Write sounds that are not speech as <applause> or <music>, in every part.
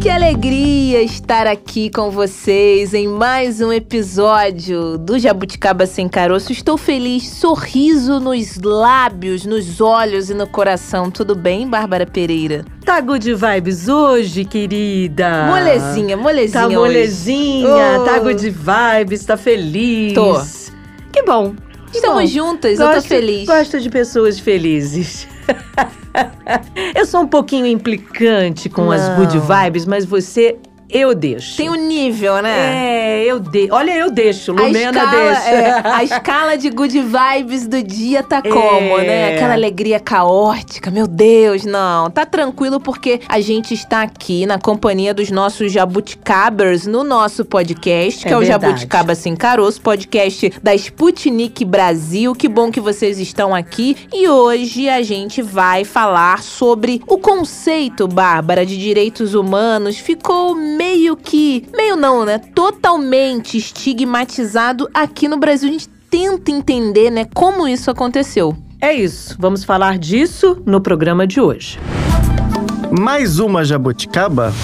Que alegria estar aqui com vocês em mais um episódio do Jabuticaba Sem Caroço. Estou feliz, sorriso nos lábios, nos olhos e no coração. Tudo bem, Bárbara Pereira? Tá good vibes hoje, querida? Molezinha, molezinha. Tá molezinha, Oh. tá good vibes, tá feliz. Tô. Que bom. Estamos bom. juntas, eu tô Gosto- feliz. Gosto de pessoas felizes. <laughs> <laughs> eu sou um pouquinho implicante com as Não. good vibes, mas você, eu deixo. Tem um nível, né? É, eu deixo. Olha, eu deixo. A Lumena escala, deixa. é, a escala de good vibes do dia tá como, É. né? Aquela alegria caótica. Meu Deus, não. Tá tranquilo porque a gente está aqui na companhia dos nossos jabuticabers no nosso podcast, que é, É o. Jabuticaba Sem Caroço, podcast da Sputnik Brasil. Que bom que vocês estão aqui. E hoje a gente vai falar sobre o conceito, Bárbara, de direitos humanos. Ficou meio que. Meio não, né? Totalmente estigmatizado aqui no Brasil. A gente tenta entender, né, como isso aconteceu. É isso. Vamos falar disso no programa de hoje. Mais uma jabuticaba?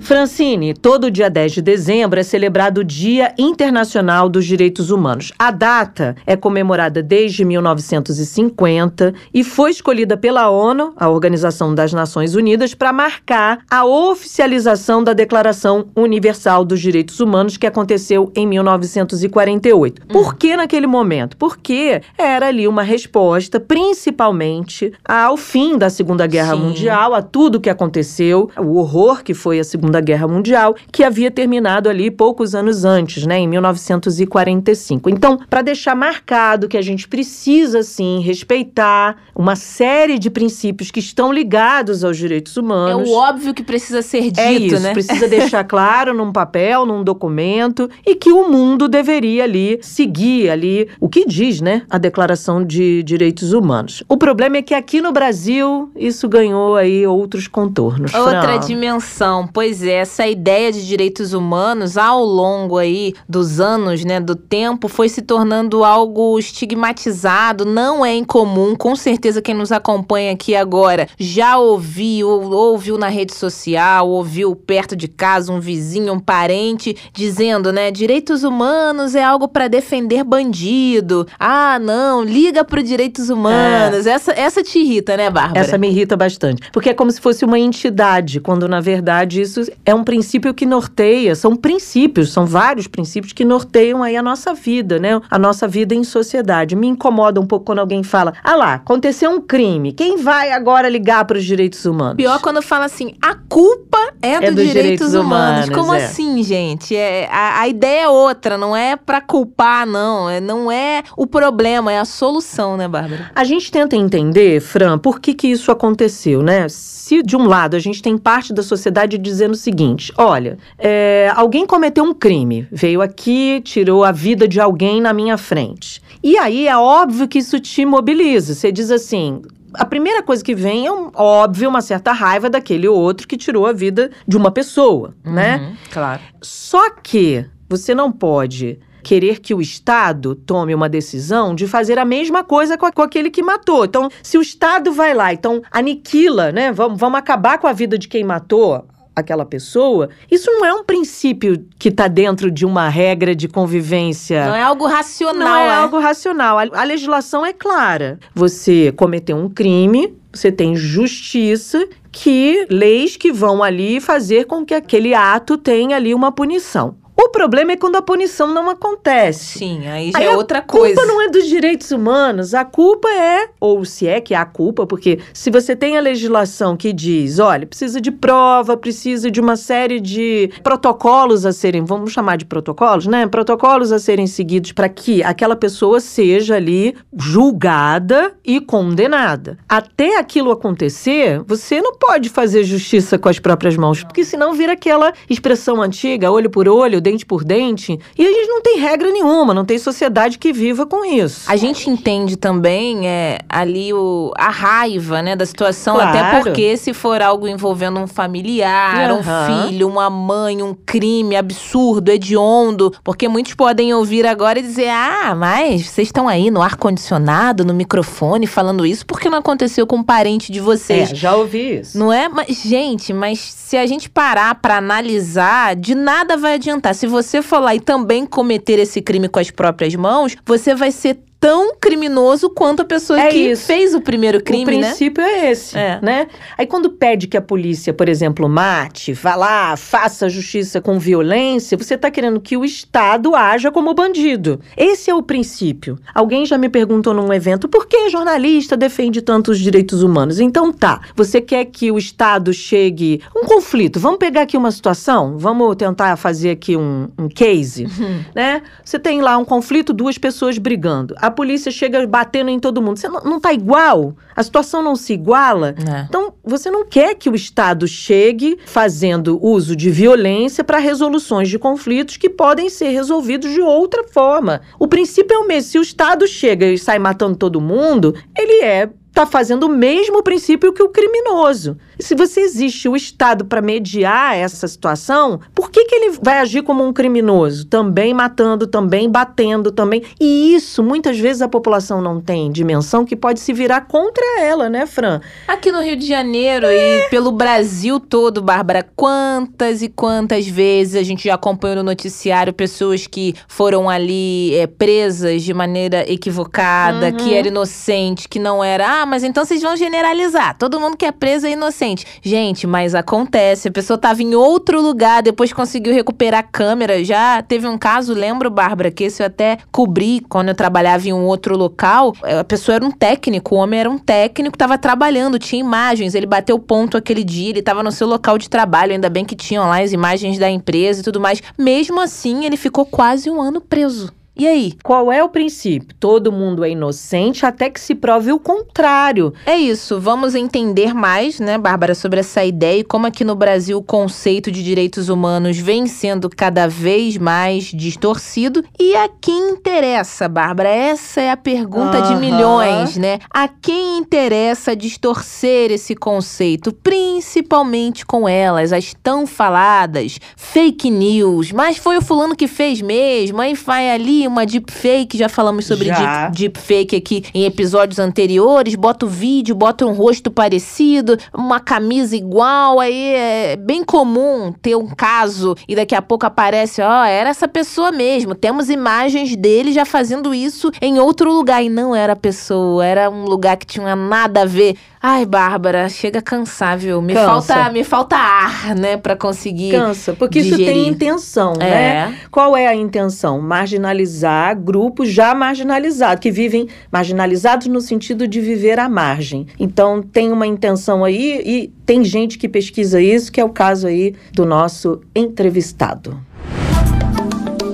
Francine, todo dia 10 de dezembro é celebrado o Dia Internacional dos Direitos Humanos. A data é comemorada desde 1950 e foi escolhida pela ONU, a Organização das Nações Unidas, para marcar a oficialização da Declaração Universal dos Direitos Humanos que aconteceu em 1948. Por que naquele momento? Porque era ali uma resposta, principalmente ao fim da Segunda Guerra Sim. Mundial, a tudo que aconteceu, o horror que foi a Segunda Guerra Mundial, que havia terminado ali poucos anos antes, né, em 1945. Então, para deixar marcado que a gente precisa sim respeitar uma série de princípios que estão ligados aos direitos humanos. É o óbvio que precisa ser dito, É isso, né? precisa deixar <laughs> claro num papel, num documento, e que o mundo deveria ali seguir ali o que diz, né, a Declaração de Direitos Humanos. O problema é que aqui no Brasil isso ganhou aí outros contornos. Outra Fran. dimensão, pois é, essa ideia de direitos humanos ao longo aí dos anos, né, do tempo, foi se tornando algo estigmatizado, não é incomum, com certeza quem nos acompanha aqui agora já ouviu, ouviu na rede social, ouviu perto de casa um vizinho, um parente dizendo, né, direitos humanos é algo para defender bandido. Ah, não, liga pro direitos humanos. Essa essa te irrita, né, Bárbara? Essa me irrita bastante. Porque é como se fosse uma entidade, quando na verdade isso é um princípio que norteia, são princípios, são vários princípios que norteiam aí a nossa vida, né? A nossa vida em sociedade. Me incomoda um pouco quando alguém fala: ah lá, aconteceu um crime, quem vai agora ligar para os direitos humanos? Pior quando fala assim, a culpa é, É do dos direitos, direitos humanos. humanos, Como é. assim, gente? É, a, a ideia é outra, não é pra culpar, não. É, não é o problema, é a solução, né, Bárbara? A gente tenta entender, Fran, por que que isso aconteceu, né? Se de um lado a gente tem parte da sociedade dizendo seguinte: olha, é, alguém cometeu um crime, veio aqui, tirou a vida de alguém na minha frente. E aí é óbvio que isso te mobiliza. Você diz assim. A primeira coisa que vem é, um, óbvio, uma certa raiva daquele outro que tirou a vida de uma pessoa, né? Uhum, Claro. Só que você não pode querer que o Estado tome uma decisão de fazer a mesma coisa com, a- com aquele que matou. Então, se o Estado vai lá, então aniquila, né? Vamos, vamos acabar com a vida de quem matou aquela pessoa, isso não é um princípio que está dentro de uma regra de convivência. Não é algo racional, Não é é. algo racional. A, a legislação é clara. Você cometeu um crime, você tem justiça, que leis que vão ali fazer com que aquele ato tenha ali uma punição. O problema é quando a punição não acontece. Sim, aí já Aí é outra A culpa coisa. não é dos direitos humanos, a culpa é, ou se é que há culpa, porque se você tem a legislação que diz, olha, precisa de prova, precisa de uma série de protocolos a serem, vamos chamar de protocolos, né? Protocolos a serem seguidos para que aquela pessoa seja ali julgada e condenada. Até aquilo acontecer, você não pode fazer justiça com as próprias mãos, porque senão vira aquela expressão antiga, olho por olho, dente por dente e a gente não tem regra nenhuma, não tem sociedade que viva com isso. A gente entende também é, ali o, a raiva né, da situação, claro. até porque se for algo envolvendo um familiar, uhum. um filho, uma mãe, um crime absurdo, hediondo, porque muitos podem ouvir agora e dizer: ah, mas vocês estão aí no ar-condicionado, no microfone, falando isso porque não aconteceu com um parente de vocês. É, já ouvi isso. Não é? Mas, gente, mas se a gente parar para analisar, de nada vai adiantar. Se você for lá e também cometer esse crime com as próprias mãos, você vai ser tão criminoso quanto a pessoa é que isso. fez o primeiro crime, né? O princípio né? é esse, é. né? Aí quando pede que a polícia, por exemplo, mate, vá lá, faça justiça com violência, você está querendo que o Estado haja como bandido. Esse é o princípio. Alguém já me perguntou num evento por que jornalista defende tantos direitos humanos? Então tá, você quer que o Estado chegue... Um conflito, vamos pegar aqui uma situação? Vamos tentar fazer aqui um, um case, uhum. né? Você tem lá um conflito, duas pessoas brigando. A a polícia chega batendo em todo mundo. Você não, não tá igual? A situação não se iguala? É. Então, você não quer que o Estado chegue fazendo uso de violência para resoluções de conflitos que podem ser resolvidos de outra forma. O princípio é o mesmo. Se o Estado chega e sai matando todo mundo, ele é está fazendo o mesmo princípio que o criminoso. Se você existe o Estado para mediar essa situação, por que, que ele vai agir como um criminoso? Também matando, também batendo, também. E isso, muitas vezes, a população não tem dimensão que pode se virar contra ela, né, Fran? Aqui no Rio de Janeiro é. e pelo Brasil todo, Bárbara, quantas e quantas vezes a gente já acompanhou no noticiário pessoas que foram ali é, presas de maneira equivocada, uhum. que era inocente, que não era. Ah, mas então vocês vão generalizar. Todo mundo que é preso é inocente. Gente, mas acontece. A pessoa tava em outro lugar, depois conseguiu recuperar a câmera. Já teve um caso, lembro, Bárbara, que esse eu até cobri quando eu trabalhava em um outro local. É, a pessoa era um técnico, o homem era um técnico, tava trabalhando, tinha imagens. Ele bateu ponto aquele dia, ele tava no seu local de trabalho. Ainda bem que tinham lá as imagens da empresa e tudo mais. Mesmo assim, ele ficou quase um ano preso. E aí? Qual é o princípio? Todo mundo é inocente até que se prove o contrário. É isso. Vamos entender mais, né, Bárbara, sobre essa ideia e como aqui no Brasil o conceito de direitos humanos vem sendo cada vez mais distorcido. E a quem interessa, Bárbara? Essa é a pergunta uhum. de milhões, né? A quem interessa distorcer esse conceito, principalmente com elas, as tão faladas fake news. Mas foi o fulano que fez mesmo, aí vai ali uma deepfake, já falamos sobre já. Deep, deepfake aqui em episódios anteriores, bota o vídeo, bota um rosto parecido, uma camisa igual, aí é bem comum ter um caso e daqui a pouco aparece, ó, oh, era essa pessoa mesmo, temos imagens dele já fazendo isso em outro lugar e não era a pessoa, era um lugar que tinha nada a ver. Ai, Bárbara, chega cansável. Me Cansa. falta, me falta ar, né, para conseguir. Cansa, porque digerir. isso tem intenção, é. né? Qual é a intenção? Marginalizar grupos já marginalizados, que vivem marginalizados no sentido de viver à margem. Então tem uma intenção aí e tem gente que pesquisa isso, que é o caso aí do nosso entrevistado.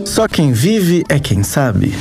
Só quem vive é quem sabe.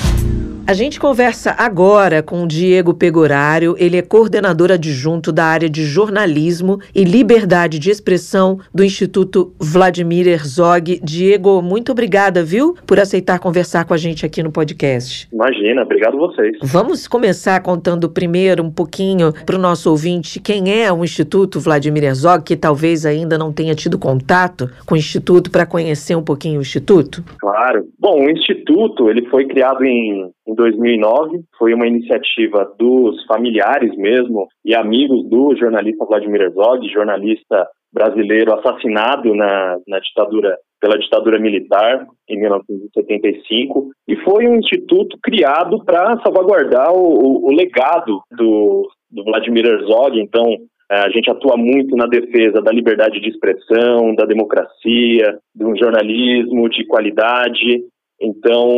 A gente conversa agora com o Diego Pegorário. Ele é coordenador adjunto da área de jornalismo e liberdade de expressão do Instituto Vladimir Herzog. Diego, muito obrigada, viu, por aceitar conversar com a gente aqui no podcast. Imagina, obrigado vocês. Vamos começar contando primeiro um pouquinho para o nosso ouvinte quem é o Instituto Vladimir Herzog, que talvez ainda não tenha tido contato com o Instituto para conhecer um pouquinho o Instituto. Claro. Bom, o Instituto ele foi criado em em 2009. Foi uma iniciativa dos familiares mesmo e amigos do jornalista Vladimir Herzog, jornalista brasileiro assassinado na, na ditadura pela ditadura militar em 1975 e foi um instituto criado para salvaguardar o, o, o legado do, do Vladimir Herzog. Então é, a gente atua muito na defesa da liberdade de expressão, da democracia, de um jornalismo de qualidade então,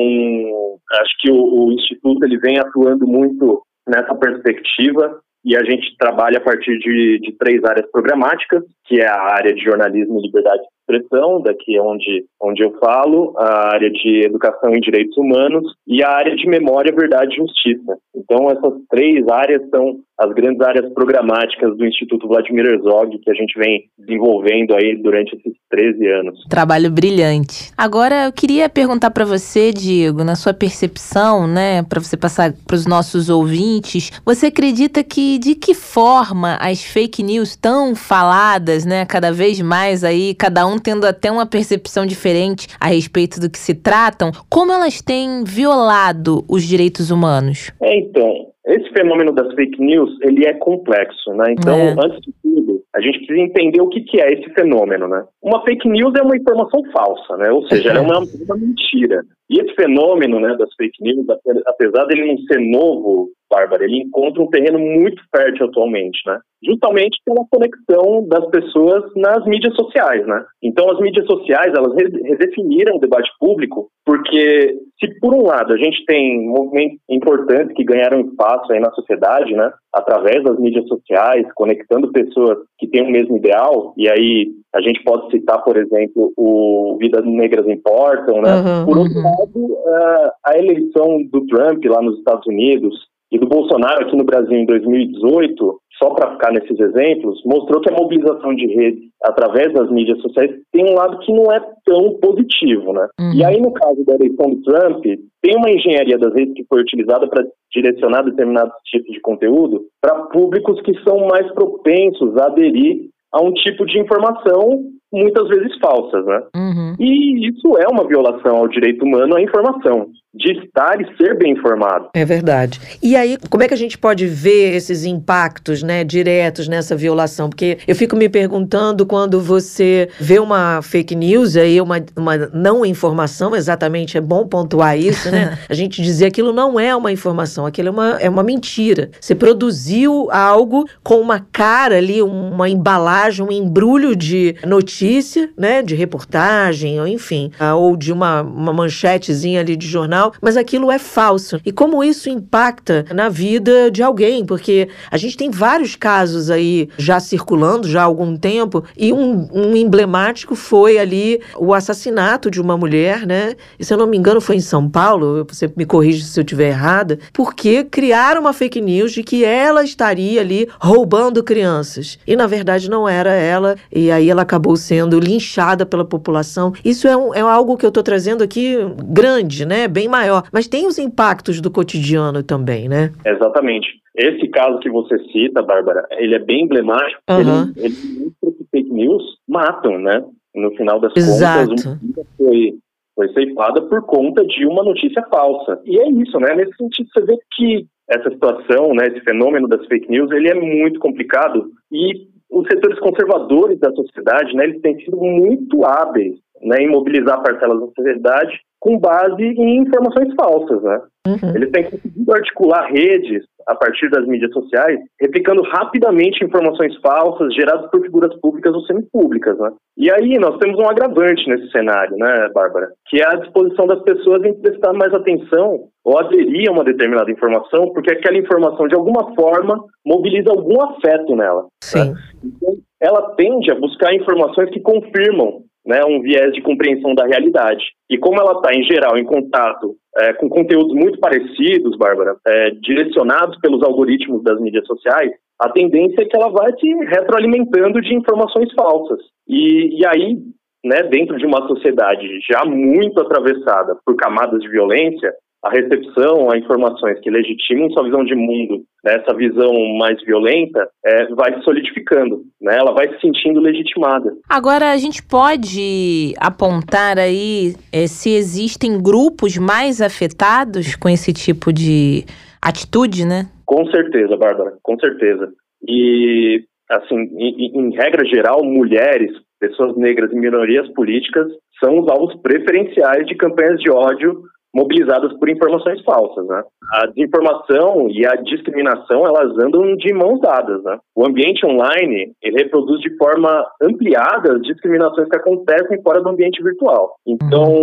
acho que o, o, Instituto ele vem atuando muito nessa perspectiva e a gente trabalha a partir de, de, três áreas programáticas, que é a área de jornalismo e liberdade de expressão, daqui é onde, onde eu falo, a área de educação e direitos humanos e a área de memória, verdade e justiça. Então, essas três áreas são as grandes áreas programáticas do Instituto Vladimir Herzog que a gente vem desenvolvendo aí durante esses 13 anos. Trabalho brilhante. Agora eu queria perguntar para você, Diego, na sua percepção, né, para você passar para os nossos ouvintes, você acredita que de que forma as fake news tão faladas, né, cada vez mais aí, cada um tendo até uma percepção diferente a respeito do que se tratam, como elas têm violado os direitos humanos? É, então, esse fenômeno das fake news, ele é complexo, né? Então, é. antes de tudo, a gente precisa entender o que, que é esse fenômeno, né? Uma fake news é uma informação falsa, né? Ou seja, é uma, uma mentira. E esse fenômeno, né, das fake news, apesar dele não ser novo, Bárbara, ele encontra um terreno muito fértil atualmente, né? Justamente pela conexão das pessoas nas mídias sociais, né? Então, as mídias sociais, elas redefiniram o debate público, porque se por um lado a gente tem movimentos importantes que ganharam espaço aí na sociedade, né? Através das mídias sociais, conectando pessoas que têm o mesmo ideal, e aí a gente pode citar, por exemplo, o Vidas Negras Importam, né? Uhum, por outro uhum. lado, a eleição do Trump lá nos Estados Unidos, e do Bolsonaro aqui no Brasil em 2018, só para ficar nesses exemplos, mostrou que a mobilização de rede através das mídias sociais tem um lado que não é tão positivo, né? Uhum. E aí, no caso da eleição do Trump, tem uma engenharia das redes que foi utilizada para direcionar determinados tipos de conteúdo para públicos que são mais propensos a aderir a um tipo de informação muitas vezes falsas, né? Uhum. E isso é uma violação ao direito humano à informação de estar e ser bem informado. É verdade. E aí, como é que a gente pode ver esses impactos, né, diretos nessa violação? Porque eu fico me perguntando quando você vê uma fake news aí, uma, uma não informação, exatamente, é bom pontuar isso, né? <laughs> a gente dizer aquilo não é uma informação, aquilo é uma, é uma mentira. Você produziu algo com uma cara ali, uma embalagem, um embrulho de notícia, né, de reportagem, ou enfim, ou de uma, uma manchetezinha ali de jornal mas aquilo é falso. E como isso impacta na vida de alguém, porque a gente tem vários casos aí já circulando já há algum tempo, e um, um emblemático foi ali o assassinato de uma mulher, né? E se eu não me engano foi em São Paulo, você me corrige se eu estiver errada, porque criaram uma fake news de que ela estaria ali roubando crianças. E na verdade não era ela, e aí ela acabou sendo linchada pela população. Isso é, um, é algo que eu estou trazendo aqui grande, né? Bem maior. Mas tem os impactos do cotidiano também, né? Exatamente. Esse caso que você cita, Bárbara, ele é bem emblemático. Uhum. Ele, ele mostra que fake news matam, né? No final das Exato. contas, vida foi, foi ceifada por conta de uma notícia falsa. E é isso, né? Nesse sentido, você vê que essa situação, né, esse fenômeno das fake news, ele é muito complicado e os setores conservadores da sociedade, né, eles têm sido muito hábeis né, em mobilizar parcelas da sociedade com base em informações falsas, né? Uhum. Eles têm conseguido articular redes a partir das mídias sociais, replicando rapidamente informações falsas geradas por figuras públicas ou semipúblicas, né? E aí nós temos um agravante nesse cenário, né, Bárbara? Que é a disposição das pessoas em prestar mais atenção ou aderir a uma determinada informação, porque aquela informação, de alguma forma, mobiliza algum afeto nela. Né? Sim. Né? Então, ela tende a buscar informações que confirmam né, um viés de compreensão da realidade. E como ela está, em geral, em contato é, com conteúdos muito parecidos, Bárbara, é, direcionados pelos algoritmos das mídias sociais, a tendência é que ela vai se retroalimentando de informações falsas. E, e aí, né, dentro de uma sociedade já muito atravessada por camadas de violência, a recepção a informações que legitimam sua visão de mundo, né, essa visão mais violenta, é, vai se solidificando, né, ela vai se sentindo legitimada. Agora, a gente pode apontar aí é, se existem grupos mais afetados com esse tipo de atitude, né? Com certeza, Bárbara, com certeza. E, assim, em, em regra geral, mulheres, pessoas negras e minorias políticas são os alvos preferenciais de campanhas de ódio mobilizadas por informações falsas, né? A desinformação e a discriminação, elas andam de mãos dadas, né? O ambiente online, ele reproduz de forma ampliada as discriminações que acontecem fora do ambiente virtual. Então,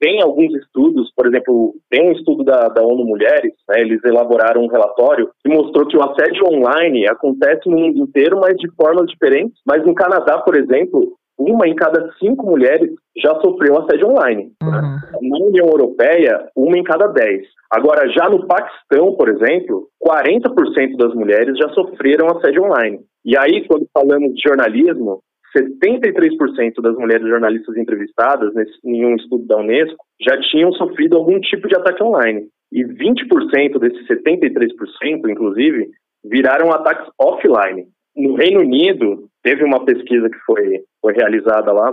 tem alguns estudos, por exemplo, tem um estudo da, da ONU Mulheres, né? Eles elaboraram um relatório que mostrou que o assédio online acontece no mundo inteiro, mas de formas diferentes. Mas no Canadá, por exemplo, uma em cada cinco mulheres já sofreu assédio online. Né? Uhum. Né? Na União Europeia, uma em cada dez. Agora, já no Paquistão, por exemplo, 40% das mulheres já sofreram assédio online. E aí, quando falamos de jornalismo, 73% das mulheres jornalistas entrevistadas nesse, em um estudo da Unesco já tinham sofrido algum tipo de ataque online. E 20% desses 73%, inclusive, viraram ataques offline. No Reino Unido, teve uma pesquisa que foi, foi realizada lá,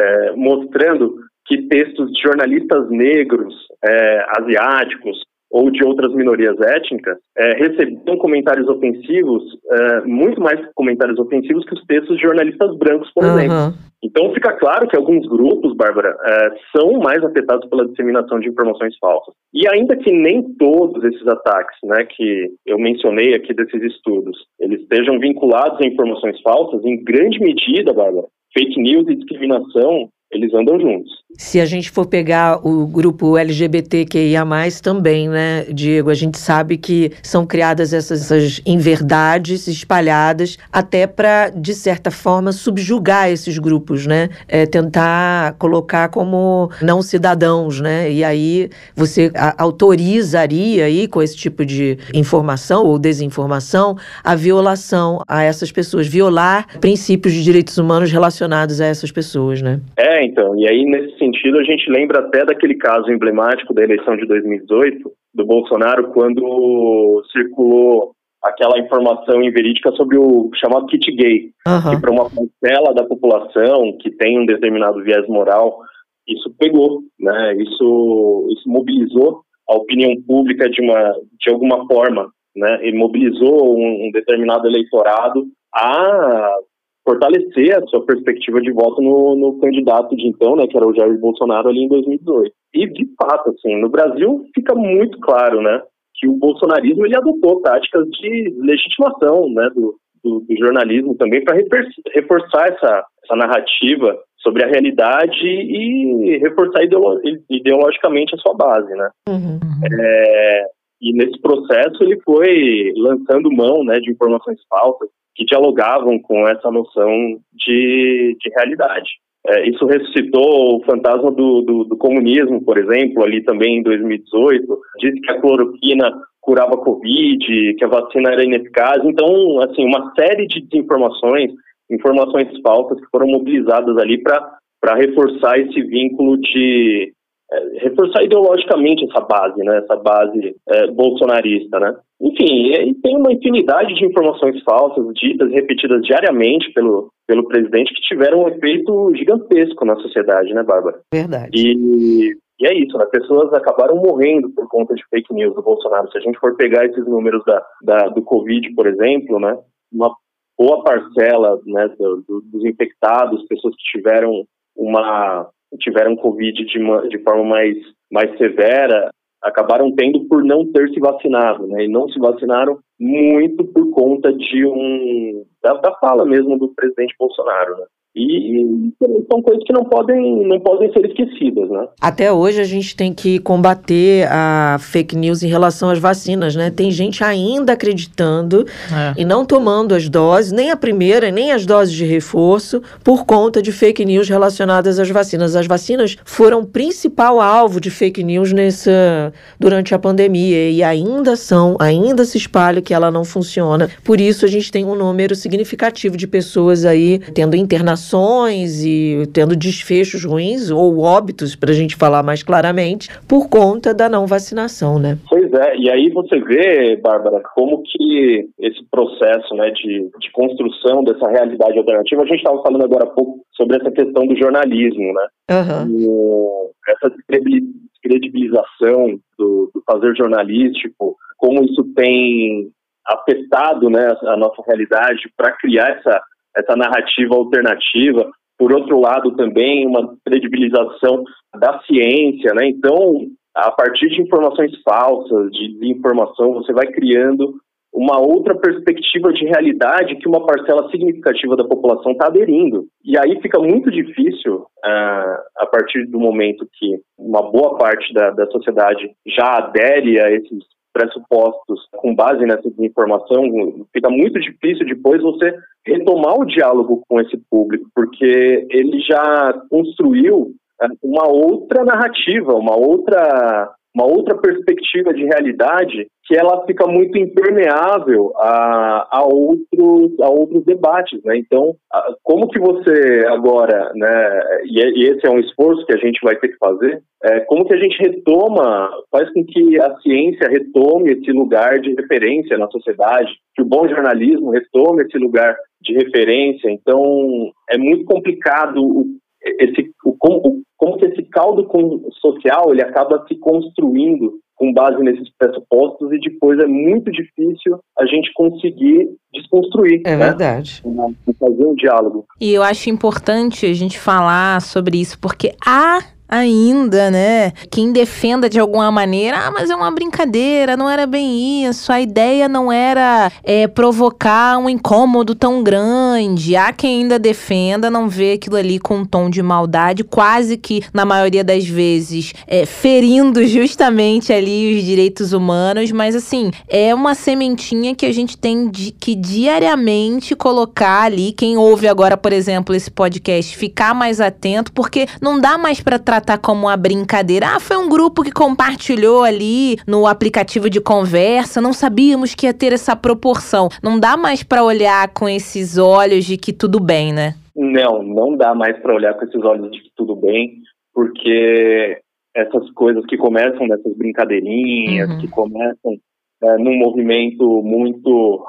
é, mostrando que textos de jornalistas negros, é, asiáticos, ou de outras minorias étnicas é, recebiam comentários ofensivos, é, muito mais comentários ofensivos que os textos de jornalistas brancos, por uhum. exemplo. Então fica claro que alguns grupos, Bárbara, é, são mais afetados pela disseminação de informações falsas. E ainda que nem todos esses ataques, né, que eu mencionei aqui desses estudos, eles estejam vinculados a informações falsas, em grande medida, Bárbara, fake news e discriminação eles andam juntos. Se a gente for pegar o grupo LGBTQIA+, também, né, Diego, a gente sabe que são criadas essas, essas inverdades espalhadas até para, de certa forma, subjugar esses grupos, né, é, tentar colocar como não cidadãos, né, e aí você autorizaria aí com esse tipo de informação ou desinformação a violação a essas pessoas, violar princípios de direitos humanos relacionados a essas pessoas, né? É, então, e aí nesse sentido a gente lembra até daquele caso emblemático da eleição de 2018 do Bolsonaro, quando circulou aquela informação inverídica sobre o chamado kit gay, uhum. que para uma parcela da população que tem um determinado viés moral, isso pegou, né? Isso, isso mobilizou a opinião pública de uma de alguma forma, né? E mobilizou um, um determinado eleitorado a fortalecer a sua perspectiva de voto no, no, candidato de então, né, que era o Jair Bolsonaro ali em 2018. E de fato, assim, no Brasil fica muito claro, né, que o bolsonarismo ele adotou táticas de legitimação, né, do, do, do jornalismo também para reforçar essa, essa narrativa sobre a realidade e reforçar ideolo ideologicamente a sua base, né. Uhum. É, e nesse processo ele foi lançando mão, né, de informações falsas, que dialogavam com essa noção de, de realidade. É, isso ressuscitou o fantasma do, do, do, comunismo, por exemplo, ali também em 2018. Disse que a cloroquina curava Covid, que a vacina era ineficaz. Então, assim, uma série de desinformações, informações falsas que foram mobilizadas ali para reforçar esse vínculo de, é, reforçar ideologicamente essa base, né, essa base é, bolsonarista, né. Enfim, tem uma infinidade de informações falsas, ditas, repetidas diariamente pelo, pelo presidente, que tiveram um efeito gigantesco na sociedade, né, Bárbara? Verdade. E, e é isso, né, pessoas acabaram morrendo por conta de fake news do Bolsonaro. Se a gente for pegar esses números da, da do Covid, por exemplo, né, uma boa parcela né, do, do, dos infectados, pessoas que tiveram uma tiveram Covid de, uma, de forma mais, mais severa, acabaram tendo por não ter se vacinado, né? E não se vacinaram muito por conta de um da, da fala mesmo do presidente Bolsonaro, né? E, e, são coisas que não podem, não podem ser esquecidas, né? Até hoje a gente tem que combater a fake news em relação às vacinas, né? Tem gente ainda acreditando é. e não tomando as doses, nem a primeira, nem as doses de reforço, por conta de fake news relacionadas às vacinas. As vacinas foram o principal alvo de fake news nessa, durante a pandemia e ainda são, ainda se espalha que ela não funciona. Por isso a gente tem um número significativo de pessoas aí tendo internações internações e tendo desfechos ruins ou óbitos, para a gente falar mais claramente, por conta da não vacinação, né? Pois é, e aí você vê, Bárbara, como que esse processo né, de, de construção dessa realidade alternativa, a gente estava falando agora há pouco sobre essa questão do jornalismo, né? Uhum. essa descredibilização do, do fazer jornalístico, como isso tem afetado né, a nossa realidade para criar essa essa narrativa alternativa. Por outro lado, também uma credibilização da ciência, né? Então, a partir de informações falsas, de desinformação, você vai criando uma outra perspectiva de realidade que uma parcela significativa da população está aderindo. E aí fica muito difícil, uh, a partir do momento que uma boa parte da, da sociedade já adere a esses pressupostos com base nessa informação, fica muito difícil depois você retomar o diálogo com esse público, porque ele já construiu é, uma outra narrativa, uma outra uma outra perspectiva de realidade que ela fica muito impermeável a, a outros a outros debates, né? Então, a, como que você agora, né? E, e, esse é um esforço que a gente vai ter que fazer. É, como que a gente retoma, faz com que a ciência retome esse lugar de referência na sociedade, que o bom jornalismo retome esse lugar de referência. Então, é muito complicado o, esse o, como, como que esse caldo social ele acaba se construindo com base nesses pressupostos e depois é muito difícil a gente conseguir desconstruir. É né? verdade. Fazer um diálogo. E eu acho importante a gente falar sobre isso, porque há ainda, né? Quem defenda de alguma maneira, ah, mas é uma brincadeira, não era bem isso, a ideia não era é, provocar um incômodo tão grande. Há quem ainda defenda, não vê aquilo ali com um tom de maldade, quase que, na maioria das vezes, é, ferindo justamente ali os direitos humanos, mas assim, é uma sementinha que a gente tem de, que diariamente colocar ali. Quem ouve agora, por exemplo, esse podcast, ficar mais atento, porque não dá mais para tratar tratar como uma brincadeira. Ah, foi um grupo que compartilhou ali no aplicativo de conversa, não sabíamos que ia ter essa proporção. Não dá mais para olhar com esses olhos de que tudo bem, né? Não, não dá mais para olhar com esses olhos de que tudo bem, porque essas coisas que começam nessas brincadeirinhas, uhum. que começam é, num movimento muito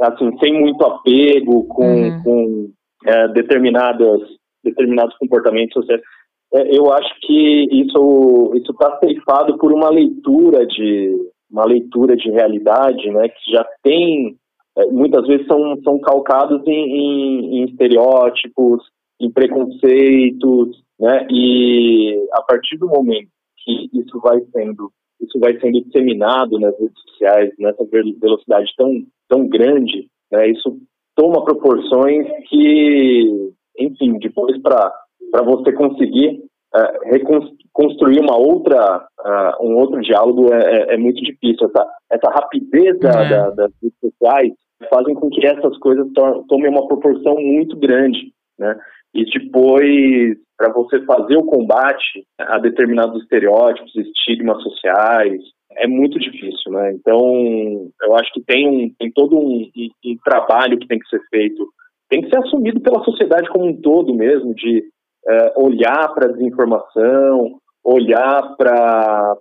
assim, sem muito apego com, uhum. com é, determinadas determinados comportamentos sociais eu acho que isso isso está ceifado por uma leitura de uma leitura de realidade, né, que já tem é, muitas vezes são, são calcados em, em, em estereótipos, em preconceitos, né, e a partir do momento que isso vai sendo isso vai sendo disseminado nas redes sociais nessa velocidade tão tão grande, né, isso toma proporções que, enfim, depois para para você conseguir uh, reconstruir uma outra, uh, um outro diálogo é, é, é, muito difícil. Essa, essa rapidez da, é. da, das redes sociais fazem com que essas coisas tomem uma proporção muito grande, né? E depois, para você fazer o combate a determinados estereótipos, estigmas sociais, é muito difícil, né? Então, eu acho que tem, um, tem todo um, um, um trabalho que tem que ser feito, tem que ser assumido pela sociedade como um todo mesmo, de é, olhar para a desinformação, olhar para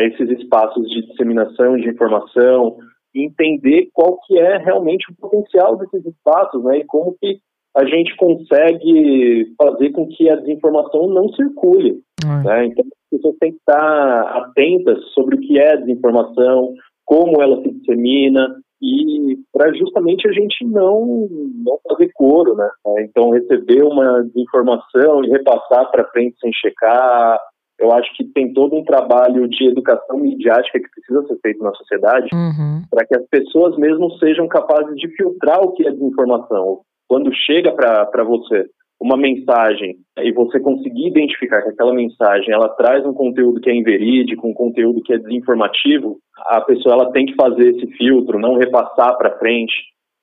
esses espaços de disseminação de informação, entender qual que é realmente o potencial desses espaços, né, e como que a gente consegue fazer com que a desinformação não circule. Uhum. Né? Então, as pessoas têm que estar atentas sobre o que é desinformação, como ela se dissemina, e para justamente a gente não, não fazer coro, né? Então, receber uma informação e repassar para frente sem checar, eu acho que tem todo um trabalho de educação midiática que precisa ser feito na sociedade uhum. para que as pessoas mesmo sejam capazes de filtrar o que é desinformação. Quando chega para você uma mensagem e você conseguir identificar que aquela mensagem ela traz um conteúdo que é inverídico, um conteúdo que é desinformativo, a pessoa ela tem que fazer esse filtro, não repassar para frente,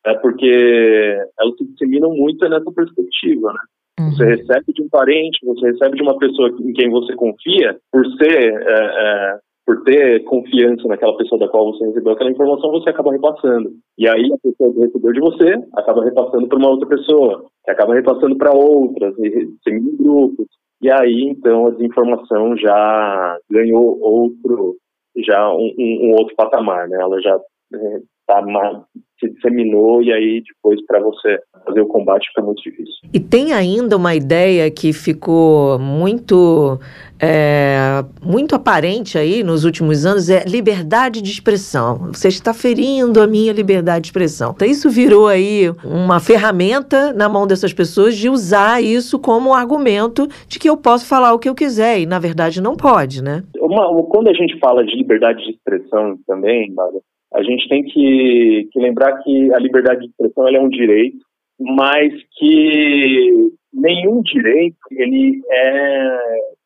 é porque elas se disseminam muito nessa perspectiva, né? Uhum. Você recebe de um parente, você recebe de uma pessoa em quem você confia, por ser é, é, por ter confiança naquela pessoa da qual você recebeu aquela informação, você acaba repassando. E aí a pessoa que recebeu de você acaba repassando para uma outra pessoa, que acaba repassando para outras, em grupos. E aí, então, a desinformação já ganhou outro, já um, um outro patamar, né? Ela já é, tá, se disseminou e aí depois para você fazer o combate fica muito difícil. E tem ainda uma ideia que ficou muito é, muito aparente aí nos últimos anos é liberdade de expressão. Você está ferindo a minha liberdade de expressão. Então isso virou aí uma ferramenta na mão dessas pessoas de usar isso como argumento de que eu posso falar o que eu quiser e na verdade não pode, né? Uma, quando a gente fala de liberdade de expressão também, Bárbara, a gente tem que, que lembrar que a liberdade de expressão é um direito, mas que nenhum direito ele é,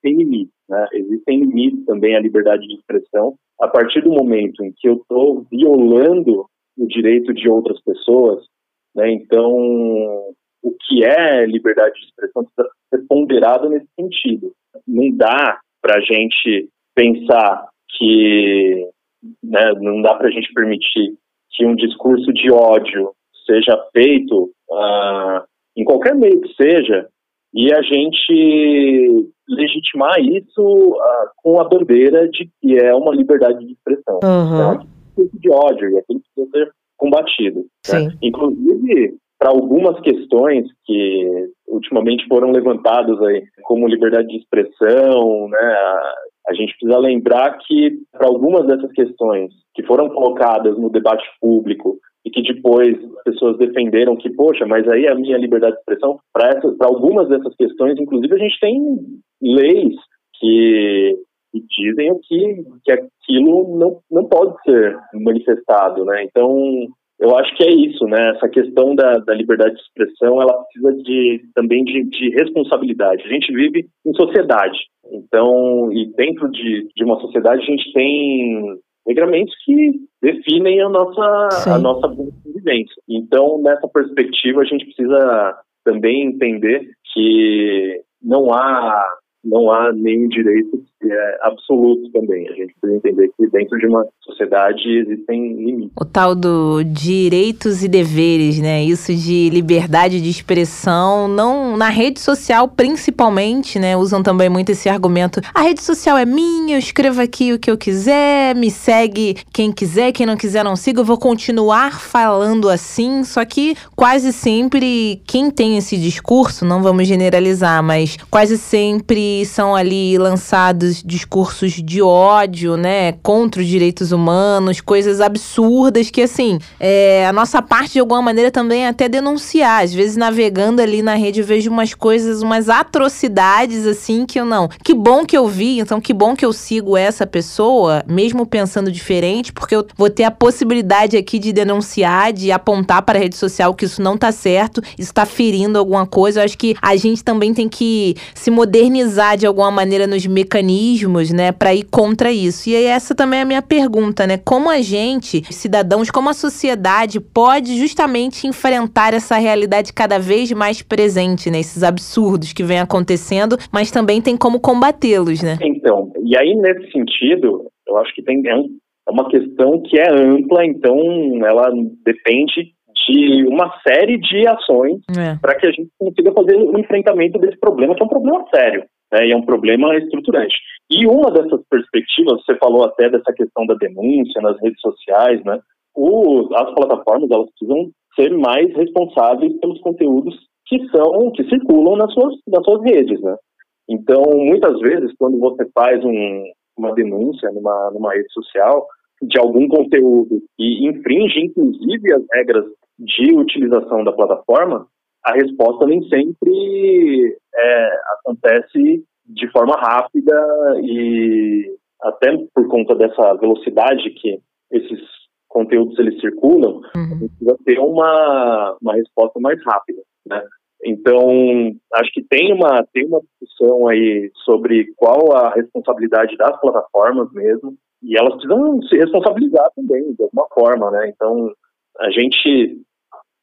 tem limite. Né? Existem limites também à liberdade de expressão a partir do momento em que eu estou violando o direito de outras pessoas, né, então o que é liberdade de expressão precisa ser ponderado nesse sentido. Não dá para a gente pensar que, né, não dá para a gente permitir que um discurso de ódio seja feito uh, em qualquer meio que seja e a gente legitimar isso uh, com a bandeira de que é uma liberdade de expressão. Uhum. É um de ódio e aquilo precisa ser combatido. Né? Inclusive, para algumas questões que ultimamente foram levantadas aí, como liberdade de expressão, né, a, gente precisa lembrar que para algumas dessas questões que foram colocadas no debate público e que depois as pessoas defenderam que, poxa, mas aí é a minha liberdade de expressão, para algumas dessas questões, inclusive, a gente tem leis que, que dizem que, que aquilo não, não pode ser manifestado, né? Então, eu acho que é isso, né? Essa questão da, da liberdade de expressão, ela precisa de, também de, de responsabilidade. A gente vive em sociedade, então, e dentro de, de uma sociedade a gente tem regramentos que definem a nossa, a nossa convivência. Então, nessa perspectiva, a gente precisa também entender que não há não há nenhum direito que é absoluto também. A gente precisa entender que dentro de uma sociedade existem limites. O tal do direitos e deveres, né? Isso de liberdade de expressão, não na rede social principalmente, né? Usam também muito esse argumento. A rede social é minha, eu escrevo aqui o que eu quiser, me segue quem quiser, quem não quiser não siga, eu vou continuar falando assim, só que quase sempre quem tem esse discurso, não vamos generalizar, mas quase sempre são ali lançados discursos de ódio, né, contra os direitos humanos, coisas absurdas que, assim, é, a nossa parte, de alguma maneira, também é até denunciar. Às vezes, navegando ali na rede, eu vejo umas coisas, umas atrocidades, assim, que eu não. Que bom que eu vi, então que bom que eu sigo essa pessoa, mesmo pensando diferente, porque eu vou ter a possibilidade aqui de denunciar, de apontar para a rede social que isso não tá certo, isso tá ferindo alguma coisa. Eu acho que a gente também tem que se modernizar de alguma maneira nos mecanismos, né, para ir contra isso. E aí essa também é a minha pergunta, né? Como a gente, cidadãos, como a sociedade pode justamente enfrentar essa realidade cada vez mais presente, né, esses absurdos que vem acontecendo, mas também tem como combatê-los, né? Então, e aí nesse sentido, eu acho que tem é, é uma questão que é ampla, então ela depende de uma série de ações é. para que a gente consiga fazer o enfrentamento desse problema, que é um problema sério né, e é um problema estruturante. E uma dessas perspectivas, você falou até dessa questão da denúncia nas redes sociais, né, o, as plataformas elas precisam ser mais responsáveis pelos conteúdos que são que circulam nas suas nas suas redes, né? Então, muitas vezes, quando você faz um, uma denúncia numa, numa rede social de algum conteúdo e infringe, inclusive, as regras de utilização da plataforma, a resposta nem sempre é, acontece de forma rápida e até por conta dessa velocidade que esses conteúdos eles circulam, uhum. precisa ter uma, uma resposta mais rápida, né? Então, acho que tem uma, tem uma discussão aí sobre qual a responsabilidade das plataformas mesmo, e elas precisam se responsabilizar também, de alguma forma, né? Então, a gente,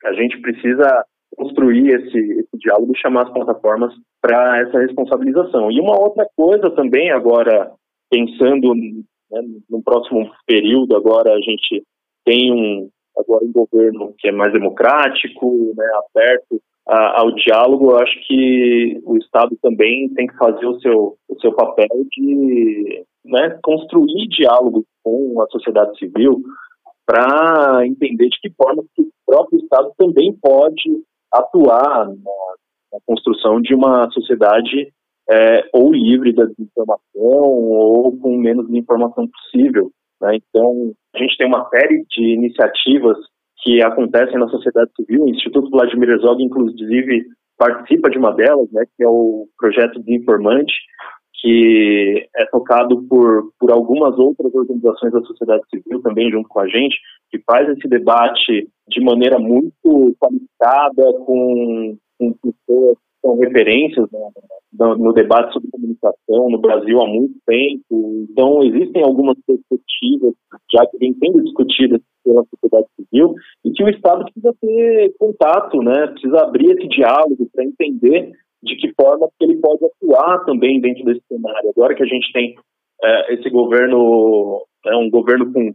a gente precisa construir esse, esse diálogo e chamar as plataformas para essa responsabilização. E uma outra coisa também, agora, pensando né, no próximo período, agora a gente tem um, agora um governo que é mais democrático, né, aberto a, ao diálogo, eu acho que o Estado também tem que fazer o seu, o seu papel de né, construir diálogo com a sociedade civil para entender de que forma que o próprio Estado também pode atuar na, na construção de uma sociedade é, ou livre da desinformação ou com menos informação possível. Né? Então, a gente tem uma série de iniciativas que acontecem na sociedade civil. O Instituto Vladimir Herzog, inclusive, participa de uma delas, né, que é o projeto Desinformante, que é tocado por, por algumas outras organizações da sociedade civil também junto com a gente, que faz esse debate de maneira muito qualificada, com, com pessoas que são referências né, no, no, debate sobre comunicação no Brasil há muito tempo. Então, existem algumas perspectivas já que vem sendo discutidas pela sociedade civil, e que o Estado precisa ter contato, né, precisa abrir esse diálogo para entender de que forma que ele pode atuar também dentro desse cenário. Agora que a gente tem é, esse governo, é um governo com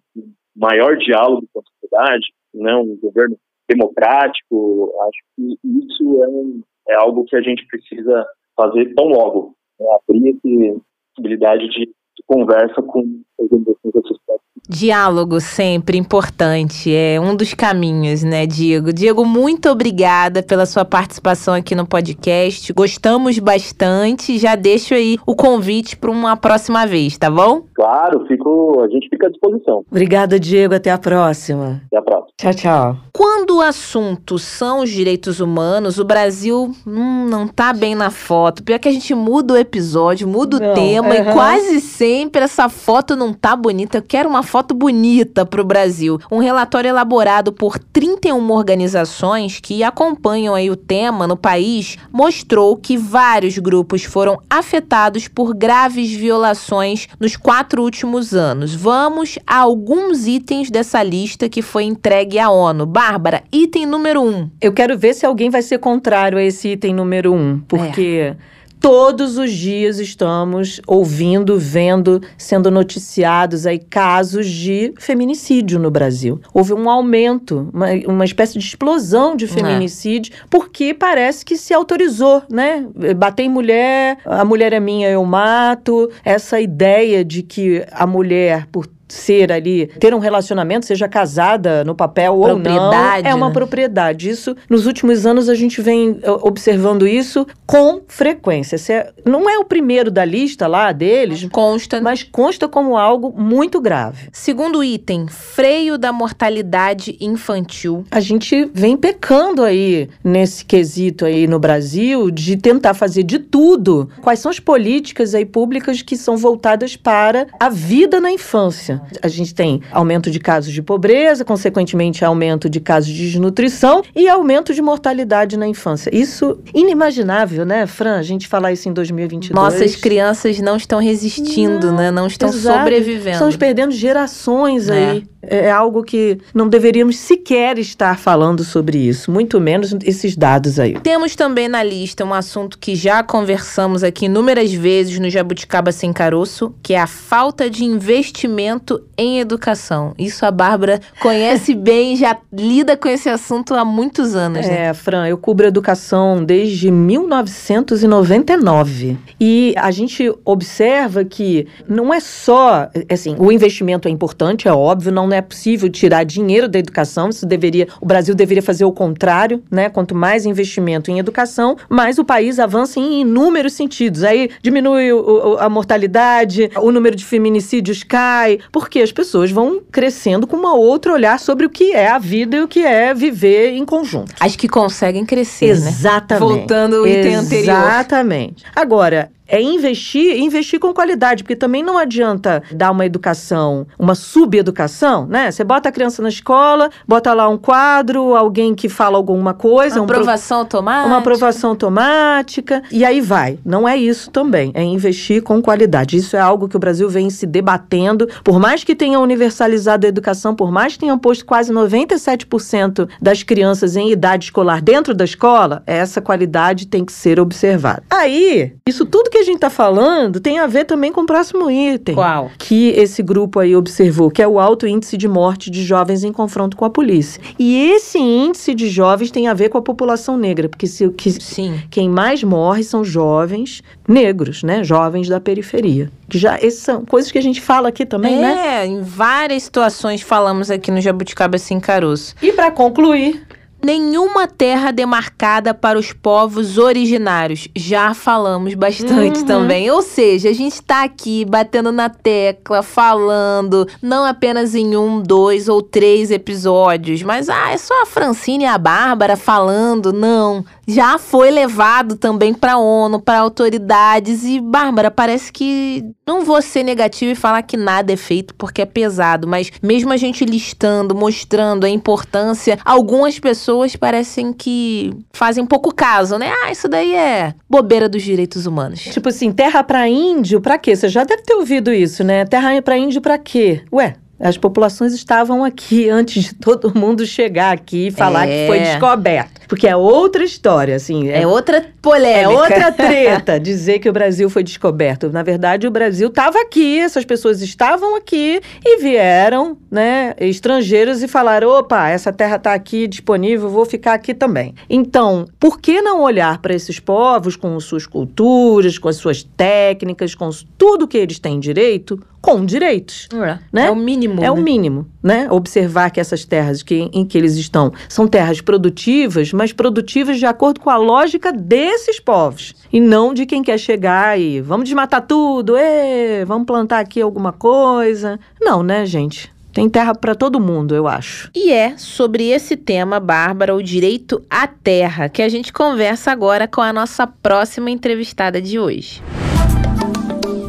maior diálogo com a sociedade, né, um governo democrático, acho que isso é, um, é algo que a gente precisa fazer tão logo, né, abrir essa possibilidade de, de conversa com organizações da sociedade Diálogo sempre importante, é um dos caminhos, né, Diego? Diego, muito obrigada pela sua participação aqui no podcast. Gostamos bastante. Já deixo aí o convite para uma próxima vez, tá bom? Claro, fico, a gente fica à disposição. Obrigada, Diego. Até a próxima. Até a próxima. Tchau, tchau. Quando o assunto são os direitos humanos, o Brasil hum, não tá bem na foto. Pior que a gente muda o episódio, muda o Não, tema e quase sempre essa foto não tá bonita. Eu quero uma foto bonita pro Brasil. Um relatório elaborado por 31 organizações que acompanham aí o tema no país mostrou que vários grupos foram afetados por graves violações nos quatro últimos anos. Vamos a alguns itens dessa lista que foi entregue à ONU. Bárbara, item número um. Eu quero ver se alguém vai ser contrário a esse item número um, porque todos os dias estamos ouvindo, vendo, sendo noticiados aí casos de feminicídio no Brasil. Houve um aumento, uma, uma espécie de explosão de feminicídio, porque parece que se autorizou, né? Bater em mulher, a mulher é minha, eu mato. Essa ideia de que a mulher, por ser ali, ter um relacionamento, seja casada no papel ou não, Propriedade, é uma né? propriedade. Isso, nos últimos anos, a gente vem eh, observando isso com frequência. É- não é o primeiro da lista lá deles, Consta. mas consta como algo muito grave. Segundo item, freio da mortalidade infantil. A gente vem pecando aí nesse quesito aí no Brasil de tentar fazer de tudo. Quais são as políticas aí públicas que são voltadas para a vida na infância? A gente tem aumento de casos de pobreza, consequentemente aumento de casos de desnutrição e aumento de mortalidade na infância. Isso inimaginável, né, Fran? A gente falar isso em 2022. Nossas crianças não estão resistindo, Não, né? Não estão Exato. sobrevivendo. Estamos perdendo gerações É. aí. É algo que não deveríamos sequer estar falando sobre isso, muito menos esses dados aí. Temos também na lista um assunto que já conversamos aqui inúmeras vezes no Jabuticaba Sem Caroço, que é a falta de investimento em educação. Isso a Bárbara conhece <laughs> bem, já lida com esse assunto há muitos anos, né? É, Fran, eu cubro educação desde 1999. E a gente observa que não é só, assim, o investimento é importante, é óbvio, não é possível tirar dinheiro da educação, isso deveria, o Brasil deveria fazer o contrário, né? Quanto mais investimento em educação, mais o país avança em inúmeros sentidos. Aí diminui o- o- a mortalidade, o número de feminicídios cai, porque as pessoas vão crescendo com uma outra olhar sobre o que é a vida e o que é viver em conjunto. As que conseguem crescer, né? Exatamente. Voltando ao item anterior. Exatamente. Agora, é investir, investir com qualidade, porque também não adianta dar uma educação, uma subeducação, né? Você bota a criança na escola, bota lá um quadro, alguém que fala alguma coisa, Uma um pro- aprovação automática. uma aprovação automática, e aí vai. Não é isso também, é investir com qualidade. Isso é algo que o Brasil vem se debatendo. Por mais que tenha universalizado a educação, por mais que tenham posto quase 97% das crianças em idade escolar dentro da escola, essa qualidade tem que ser observada. Aí, isso tudo que a gente está falando tem a ver também com o próximo item Qual? que esse grupo aí observou, que é o alto índice de morte de jovens em confronto com a polícia. E esse índice de jovens tem a ver com a população negra, porque se, o que, Sim. quem mais morre são jovens negros, né? Jovens da periferia. Que já essas são coisas que a gente fala aqui também, né? É, em várias situações falamos aqui no Jabuticaba Sem Caroço. E para concluir, Nenhuma terra demarcada para os povos originários. Já falamos bastante Uhum. também. Ou seja, a gente tá aqui batendo na tecla, falando, não apenas em um, dois ou três episódios, mas ah, é só a Francine e a Bárbara falando. Não. Já foi levado também para a ONU, para autoridades e Bárbara, parece que não vou ser negativo e falar que nada é feito porque é pesado, mas mesmo a gente listando, mostrando a importância, algumas pessoas parecem que fazem pouco caso, né? Ah, isso daí é bobeira dos direitos humanos. Tipo assim, terra para índio, para quê? Você já deve ter ouvido isso, né? Terra para índio para quê? Ué, as populações estavam aqui <laughs> antes de todo mundo chegar aqui e falar é. que foi é. descoberto. Porque é outra história, assim. É, é outra polêmica. É outra treta dizer que o Brasil foi descoberto. Na verdade, o Brasil estava aqui, essas pessoas estavam aqui e vieram, né, estrangeiros e falaram: opa, essa terra está aqui disponível, vou ficar aqui também. Então, por que não olhar para esses povos com suas culturas, com as suas técnicas, com tudo que eles têm direito, com direitos? É, né? é o mínimo. É né? o mínimo, né? Observar que essas terras que, em que eles estão são terras produtivas, mas produtivas de acordo com a lógica desses povos. E não de quem quer chegar e vamos desmatar tudo, ê, vamos plantar aqui alguma coisa. Não, né, gente? Tem terra para todo mundo, eu acho. E é sobre esse tema, Bárbara, o direito à terra, que a gente conversa agora com a nossa próxima entrevistada de hoje.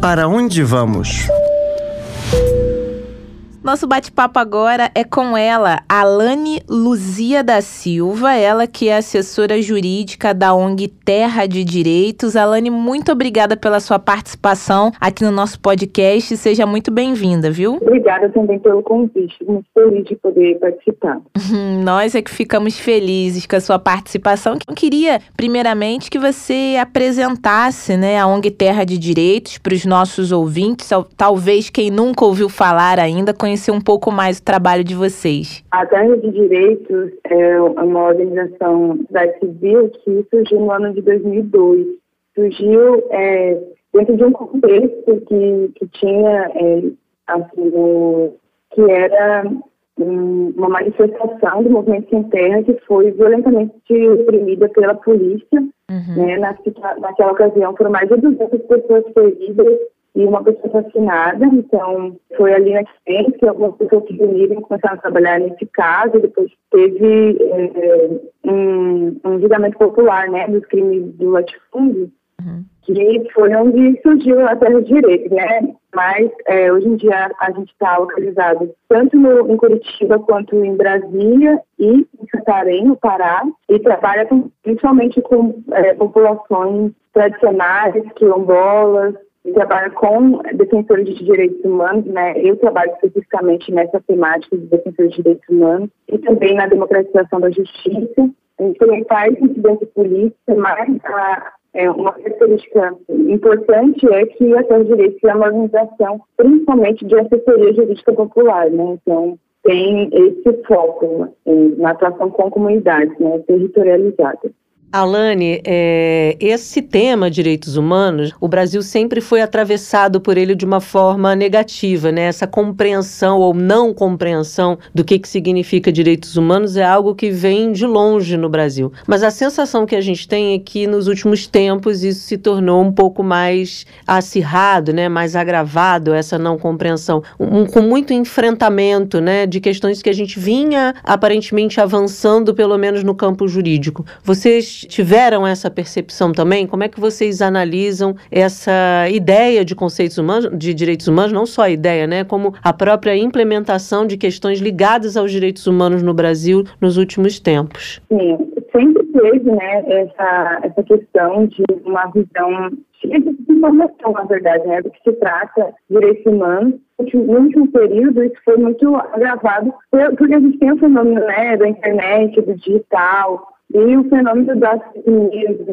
Para onde vamos? thank you Nosso bate-papo agora é com ela, Alane Luzia da Silva, ela que é assessora jurídica da ONG Terra de Direitos. Alane, muito obrigada pela sua participação aqui no nosso podcast. Seja muito bem-vinda, viu? Obrigada também pelo convite. Muito feliz de poder participar. Nós é que ficamos felizes com a sua participação. Eu queria, primeiramente, que você apresentasse né, a ONG Terra de Direitos para os nossos ouvintes, talvez quem nunca ouviu falar ainda, conhecer um pouco mais o trabalho de vocês. A Terra de Direitos é uma organização da civil que surgiu no ano de 2002. Surgiu é, dentro de um contexto que, que tinha, é, assim, que era uma manifestação do movimento sem terra que foi violentamente reprimida pela polícia. Uhum. Né? Na, naquela ocasião foram mais de 200 pessoas feridas e uma pessoa assassinada. Então, foi ali na frente que algumas pessoas se reuniram e começaram a trabalhar nesse caso. Depois teve é, um, um, julgamento popular né, dos crimes do latifúndio, uhum. que foi onde surgiu a Terra de Direito, né? Mas é, hoje em dia a gente está localizado tanto no, em Curitiba quanto em Brasília e em Santarém, no Pará, e trabalha com, principalmente com é, populações tradicionais, quilombolas, trabalha com defensores de direitos humanos, né? Eu trabalho especificamente nessa temática de defensores de direitos humanos e também na democratização da justiça. A gente também faz incidência mas a, é, uma característica importante é que a Terra de Direitos é uma organização principalmente de assessoria jurídica popular, né? Então, tem esse foco né, na atuação com comunidades, né, territorializadas. Alane, é, esse tema direitos humanos, o Brasil sempre foi atravessado por ele de uma forma negativa, né? Essa compreensão ou não compreensão do que, que significa direitos humanos é algo que vem de longe no Brasil. Mas a sensação que a gente tem é que nos últimos tempos isso se tornou um pouco mais acirrado, né? Mais agravado essa não compreensão, um, com muito enfrentamento, né? De questões que a gente vinha aparentemente avançando, pelo menos no campo jurídico. Vocês tiveram essa percepção também? Como é que vocês analisam essa ideia de conceitos humanos, de direitos humanos, não só a ideia, né, como a própria implementação de questões ligadas aos direitos humanos no Brasil nos últimos tempos? Sim, sempre teve, né, essa, essa questão de uma visão de informação, na verdade, né, do que se trata direitos humanos. No último período, isso foi muito agravado porque a gente tem o fenômeno né, da internet, do digital, e o fenômeno das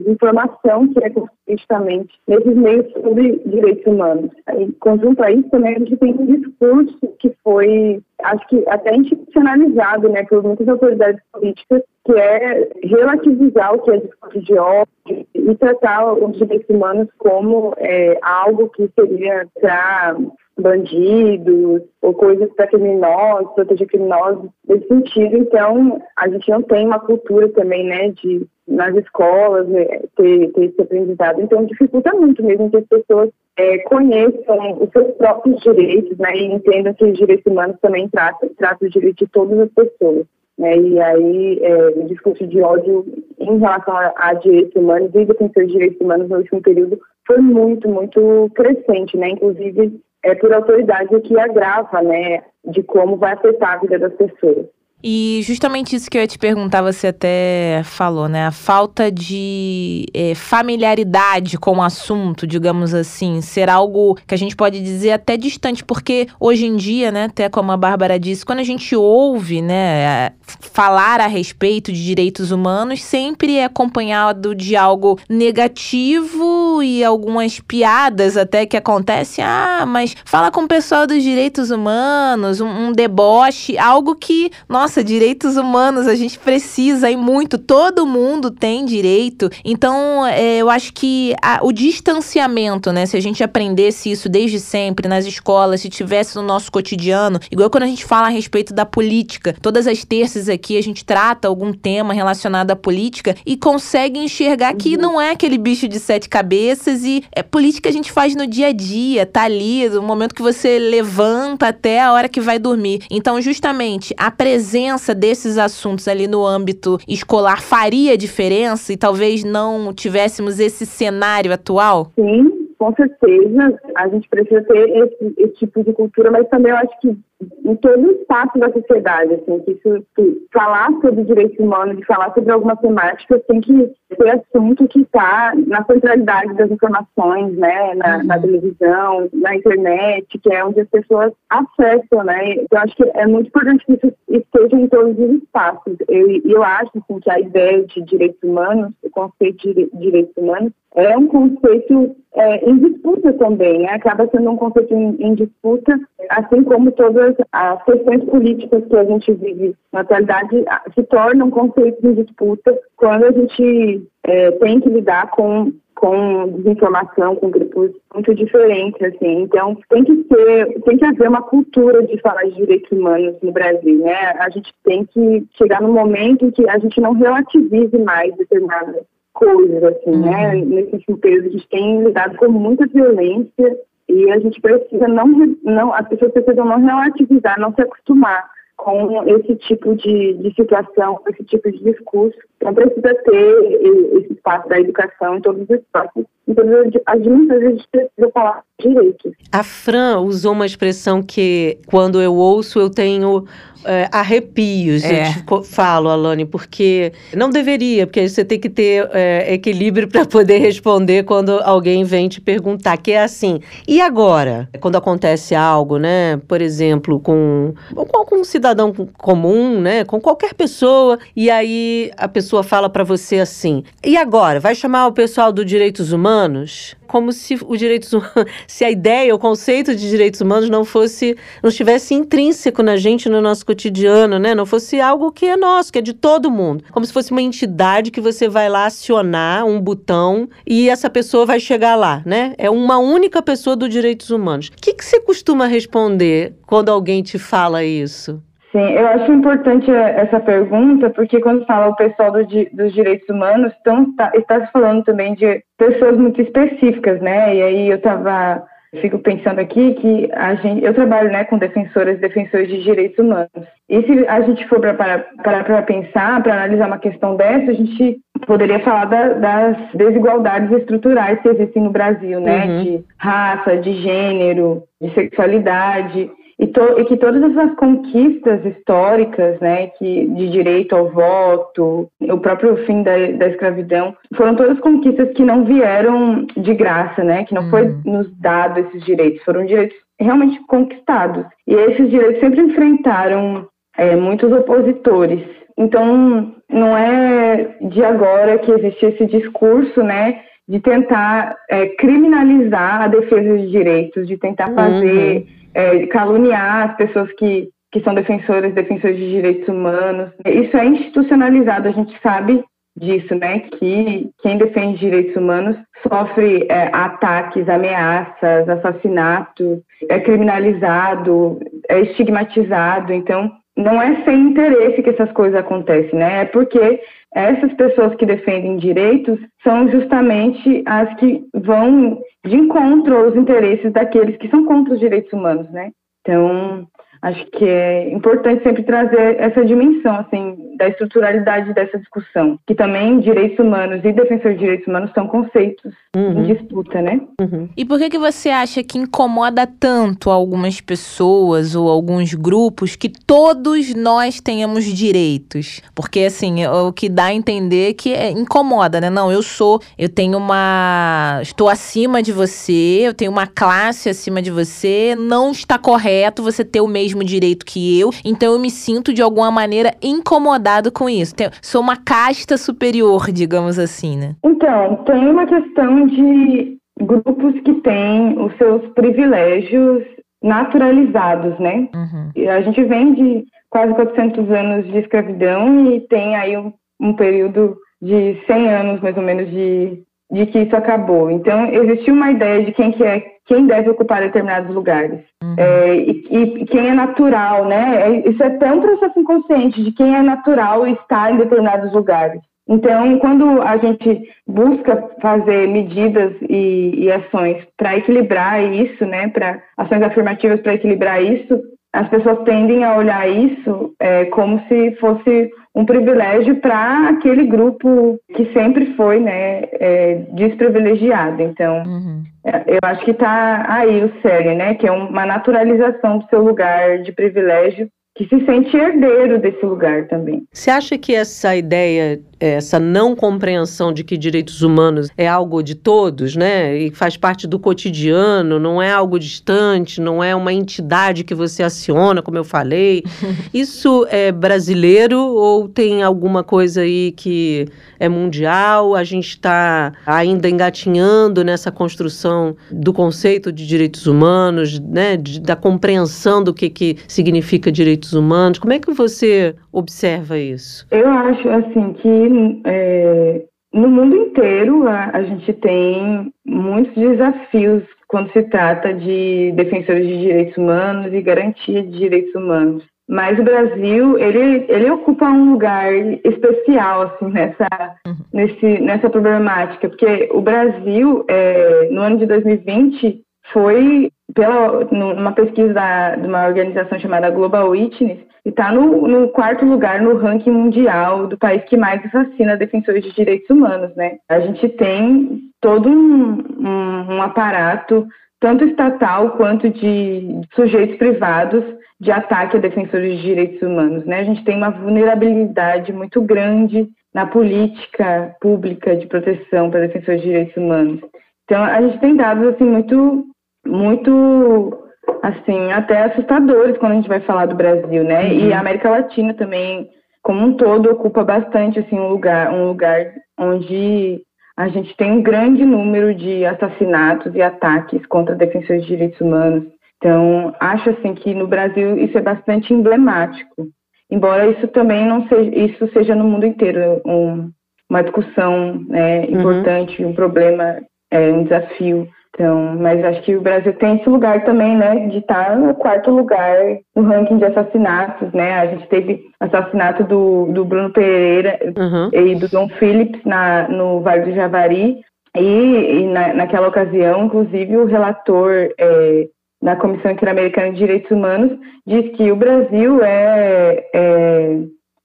informação que é constantemente nesses meios sobre direitos humanos. Em conjunto a isso também a gente tem um discurso que foi, acho que até institucionalizado né, por muitas autoridades políticas, que é relativizar o que é discurso de ódio e tratar os direitos humanos como é, algo que seria para bandidos ou coisas para criminosos, proteger criminosos nesse sentido. Então, a gente não tem uma cultura também, né, de nas escolas né, ter, ter esse aprendizado. Então, dificulta muito mesmo que as pessoas é, conheçam os seus próprios direitos, né, e entendam que os direitos humanos também tratam, tratam os direitos de todas as pessoas. Né, e aí, é, o discurso de ódio em relação a, a direitos humanos e defensores de direitos humanos no último período foi muito, muito crescente, né? Inclusive é por autoridade que agrava, né, de como vai afetar a vida das pessoas. E justamente isso que eu ia te perguntar, você até falou, né? A falta de é, familiaridade com o assunto, digamos assim, ser algo que a gente pode dizer até distante, porque hoje em dia, né, até como a Bárbara disse, quando a gente ouve, né, falar a respeito de direitos humanos, sempre é acompanhado de algo negativo e algumas piadas até que acontecem. Ah, mas fala com o pessoal dos direitos humanos, um, um deboche, algo que, nossa, nossa, direitos humanos, a gente precisa e muito, todo mundo tem direito. Então, é, eu acho que a, o distanciamento, né? Se a gente aprendesse isso desde sempre nas escolas, se tivesse no nosso cotidiano, igual quando a gente fala a respeito da política, todas as terças aqui a gente trata algum tema relacionado à política e consegue enxergar que uhum. não é aquele bicho de sete cabeças e é política a gente faz no dia a dia, tá ali, no momento que você levanta até a hora que vai dormir. Então, justamente, a presença presença desses assuntos ali no âmbito escolar faria diferença e talvez não tivéssemos esse cenário atual? Sim, com certeza. A gente precisa ter esse, esse tipo de cultura, mas também eu acho que em todo o espaço da sociedade, assim, que isso, que falar sobre direitos humanos, de falar sobre algumas temáticas, tem que ser assunto que está na centralidade das informações, né, na, uhum. na, televisão, na internet, que é onde as pessoas acessam, né, eu acho que é muito importante que isso esteja em todos os espaços. Eu, eu acho, assim, que a ideia de direitos humanos, o conceito de direitos humanos, é um conceito é, em disputa também, né? acaba sendo um conceito em, em disputa, assim como todas as questões políticas que a gente vive na atualidade se tornam conceitos de disputa quando a gente é, tem que lidar com com desinformação, com grupos muito diferentes, assim. Então, tem que ser, tem que haver uma cultura de falar de direitos humanos no Brasil, né? A gente tem que chegar no momento em que a gente não relativize mais determinadas coisas, assim, né? uhum. né? Nesse último período, a gente tem lidado com muita violência e a gente precisa não, não as pessoas precisam não relativizar, não se acostumar com esse tipo de, de situação, com esse tipo de discurso. Então precisa ter esse espaço da educação em todos os espaços. Em todas as dimensões a gente precisa falar direitos. A Fran usou uma expressão que, quando eu ouço, eu tenho é, arrepios. É. Eu te falo, Alane, porque não deveria, porque você tem que ter é, equilíbrio <laughs> para poder responder quando alguém vem te perguntar. Que é assim. E agora? Quando acontece algo, né? Por exemplo, com, com um cidadão comum, né? Com qualquer pessoa, e aí a pessoa fala para você assim: e agora? Vai chamar o pessoal do Direitos Humanos? como se o direitos <laughs> se a ideia, o conceito de direitos humanos não fosse, não estivesse intrínseco na gente, no nosso cotidiano, né? Não fosse algo que é nosso, que é de todo mundo. Como se fosse uma entidade que você vai lá acionar um botão e essa pessoa vai chegar lá, né? É uma única pessoa dos direitos humanos. O que, que você costuma responder quando alguém te fala isso? Sim, eu acho importante essa pergunta, porque quando fala o pessoal do, dos direitos humanos, então, tá, está se falando também de pessoas muito específicas, né? E aí eu estava fico pensando aqui que a gente, eu trabalho né, com defensoras e defensores de direitos humanos. E se a gente for para para pensar, para analisar uma questão dessa, a gente poderia falar da, das desigualdades estruturais que existem no Brasil, né? Uhum. De raça, de gênero, de sexualidade e, to, e, que todas essas conquistas históricas, né, que, de direito ao voto, o próprio fim da, da escravidão, foram todas conquistas que não vieram de graça, né, que não uhum. foi nos dado esses direitos, foram direitos realmente conquistados. E esses direitos sempre enfrentaram é, muitos opositores. Então, não é de agora que existe esse discurso, né, de tentar é, criminalizar a defesa de direitos, de tentar fazer uhum é, caluniar as pessoas que, que são defensoras, defensores de direitos humanos. Isso é institucionalizado, a gente sabe disso, né? Que quem defende direitos humanos sofre é, ataques, ameaças, assassinatos, é criminalizado, é estigmatizado. Então, não é sem interesse que essas coisas acontecem, né? É porque essas pessoas que defendem direitos são justamente as que vão de encontro aos interesses daqueles que são contra os direitos humanos, né? Então, Acho que é importante sempre trazer essa dimensão, assim, da estruturalidade dessa discussão, que também direitos humanos e defensor de direitos humanos são conceitos uhum. em disputa, né? Uhum. E por que que você acha que incomoda tanto algumas pessoas ou alguns grupos que todos nós tenhamos direitos? Porque assim, é o que dá a entender que é, incomoda, né? Não, eu sou, eu tenho uma, estou acima de você, eu tenho uma classe acima de você, não está correto você ter o mesmo direito que eu, então eu me sinto de alguma maneira incomodado com isso. sou uma casta superior, digamos assim, né? Então, tem uma questão de grupos que têm os seus privilégios naturalizados, né? Uhum. A gente vem de quase 400 anos de escravidão e tem aí um, um período de 100 anos, mais ou menos, de, de que isso acabou. Então, existiu uma ideia de quem que é quem deve ocupar determinados lugares. Uhum. É, e, e, quem é natural, né? É, isso é tão processo inconsciente de quem é natural estar em determinados lugares. Então, quando a gente busca fazer medidas e, e ações para equilibrar isso, né, para ações afirmativas para equilibrar isso, as pessoas tendem a olhar isso é, como se fosse um privilégio para aquele grupo que sempre foi né, é, desprivilegiado. Então, uhum. É, eu acho que está aí o sério, né, que é uma naturalização do seu lugar de privilégio que se sente herdeiro desse lugar também. Você acha que essa ideia essa não compreensão de que direitos humanos é algo de todos, né? E faz parte do cotidiano, não é algo distante, não é uma entidade que você aciona, como eu falei. <laughs> Isso é brasileiro ou tem alguma coisa aí que é mundial? A gente está ainda engatinhando nessa construção do conceito de direitos humanos, né? De, da compreensão do que, que significa direitos humanos. Como é que você observa isso? Eu acho assim que é, no mundo inteiro a, a gente tem muitos desafios quando se trata de defensores de direitos humanos e garantia de direitos humanos. Mas o Brasil, ele, ele ocupa um lugar especial, assim, nessa, uhum. nesse, nessa problemática, porque o Brasil, é, no ano de 2020, foi, pela numa pesquisa da, de uma organização chamada Global Witness, e está no, no, quarto lugar no ranking mundial do país que mais assassina defensores de direitos humanos, né? A gente tem todo um, um, um aparato, tanto estatal quanto de sujeitos privados, de ataque a defensores de direitos humanos, né? A gente tem uma vulnerabilidade muito grande na política pública de proteção para defensores de direitos humanos. Então, a gente tem dados assim muito muito assim, até assustadores quando a gente vai falar do Brasil, né? Uhum. E a América Latina também, como um todo, ocupa bastante assim um lugar, um lugar onde a gente tem um grande número de assassinatos e ataques contra defensores de direitos humanos. Então, acho assim que no Brasil isso é bastante emblemático. Embora isso também não seja, isso seja no mundo inteiro um, uma discussão né, uhum. importante, uhum. um problema, é, um desafio. Então, mas acho que o Brasil tem esse lugar também, né, de estar no quarto lugar no ranking de assassinatos, né? A gente teve assassinato do, do Bruno Pereira uhum. e do Dom Phillips na, no Vale do Javari. E, e na, naquela ocasião, inclusive, o relator é, da Comissão Interamericana de Direitos Humanos diz que o Brasil é, é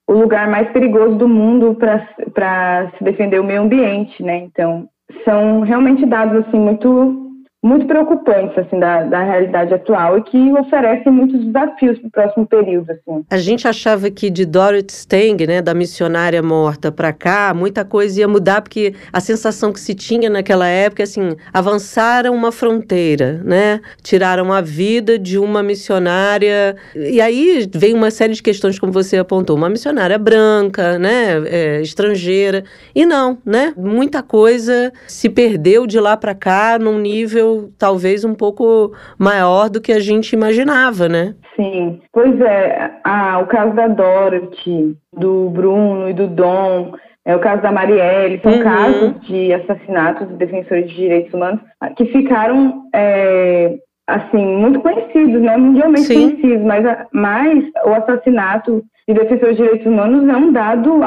o lugar mais perigoso do mundo para se defender o meio ambiente, né? Então, são realmente dados assim muito muito preocupantes assim da, da realidade atual e que oferecem muitos desafios para o próximo período assim. A gente achava que de Dorothy Stang, né, da missionária morta para cá, muita coisa ia mudar porque a sensação que se tinha naquela época assim, avançaram uma fronteira, né? Tiraram a vida de uma missionária e aí vem uma série de questões como você apontou, uma missionária branca, né, é, estrangeira e não, né? Muita coisa se perdeu de lá para cá num nível talvez um pouco maior do que a gente imaginava, né? Sim, pois é. Ah, o caso da Dorothy, do Bruno e do Dom, é o caso da Marielle, são uhum. casos de assassinatos de defensores de direitos humanos que ficaram é, assim muito conhecidos, né, mundialmente Sim. conhecidos, mas, mas o assassinato de defensores de direitos humanos é um dado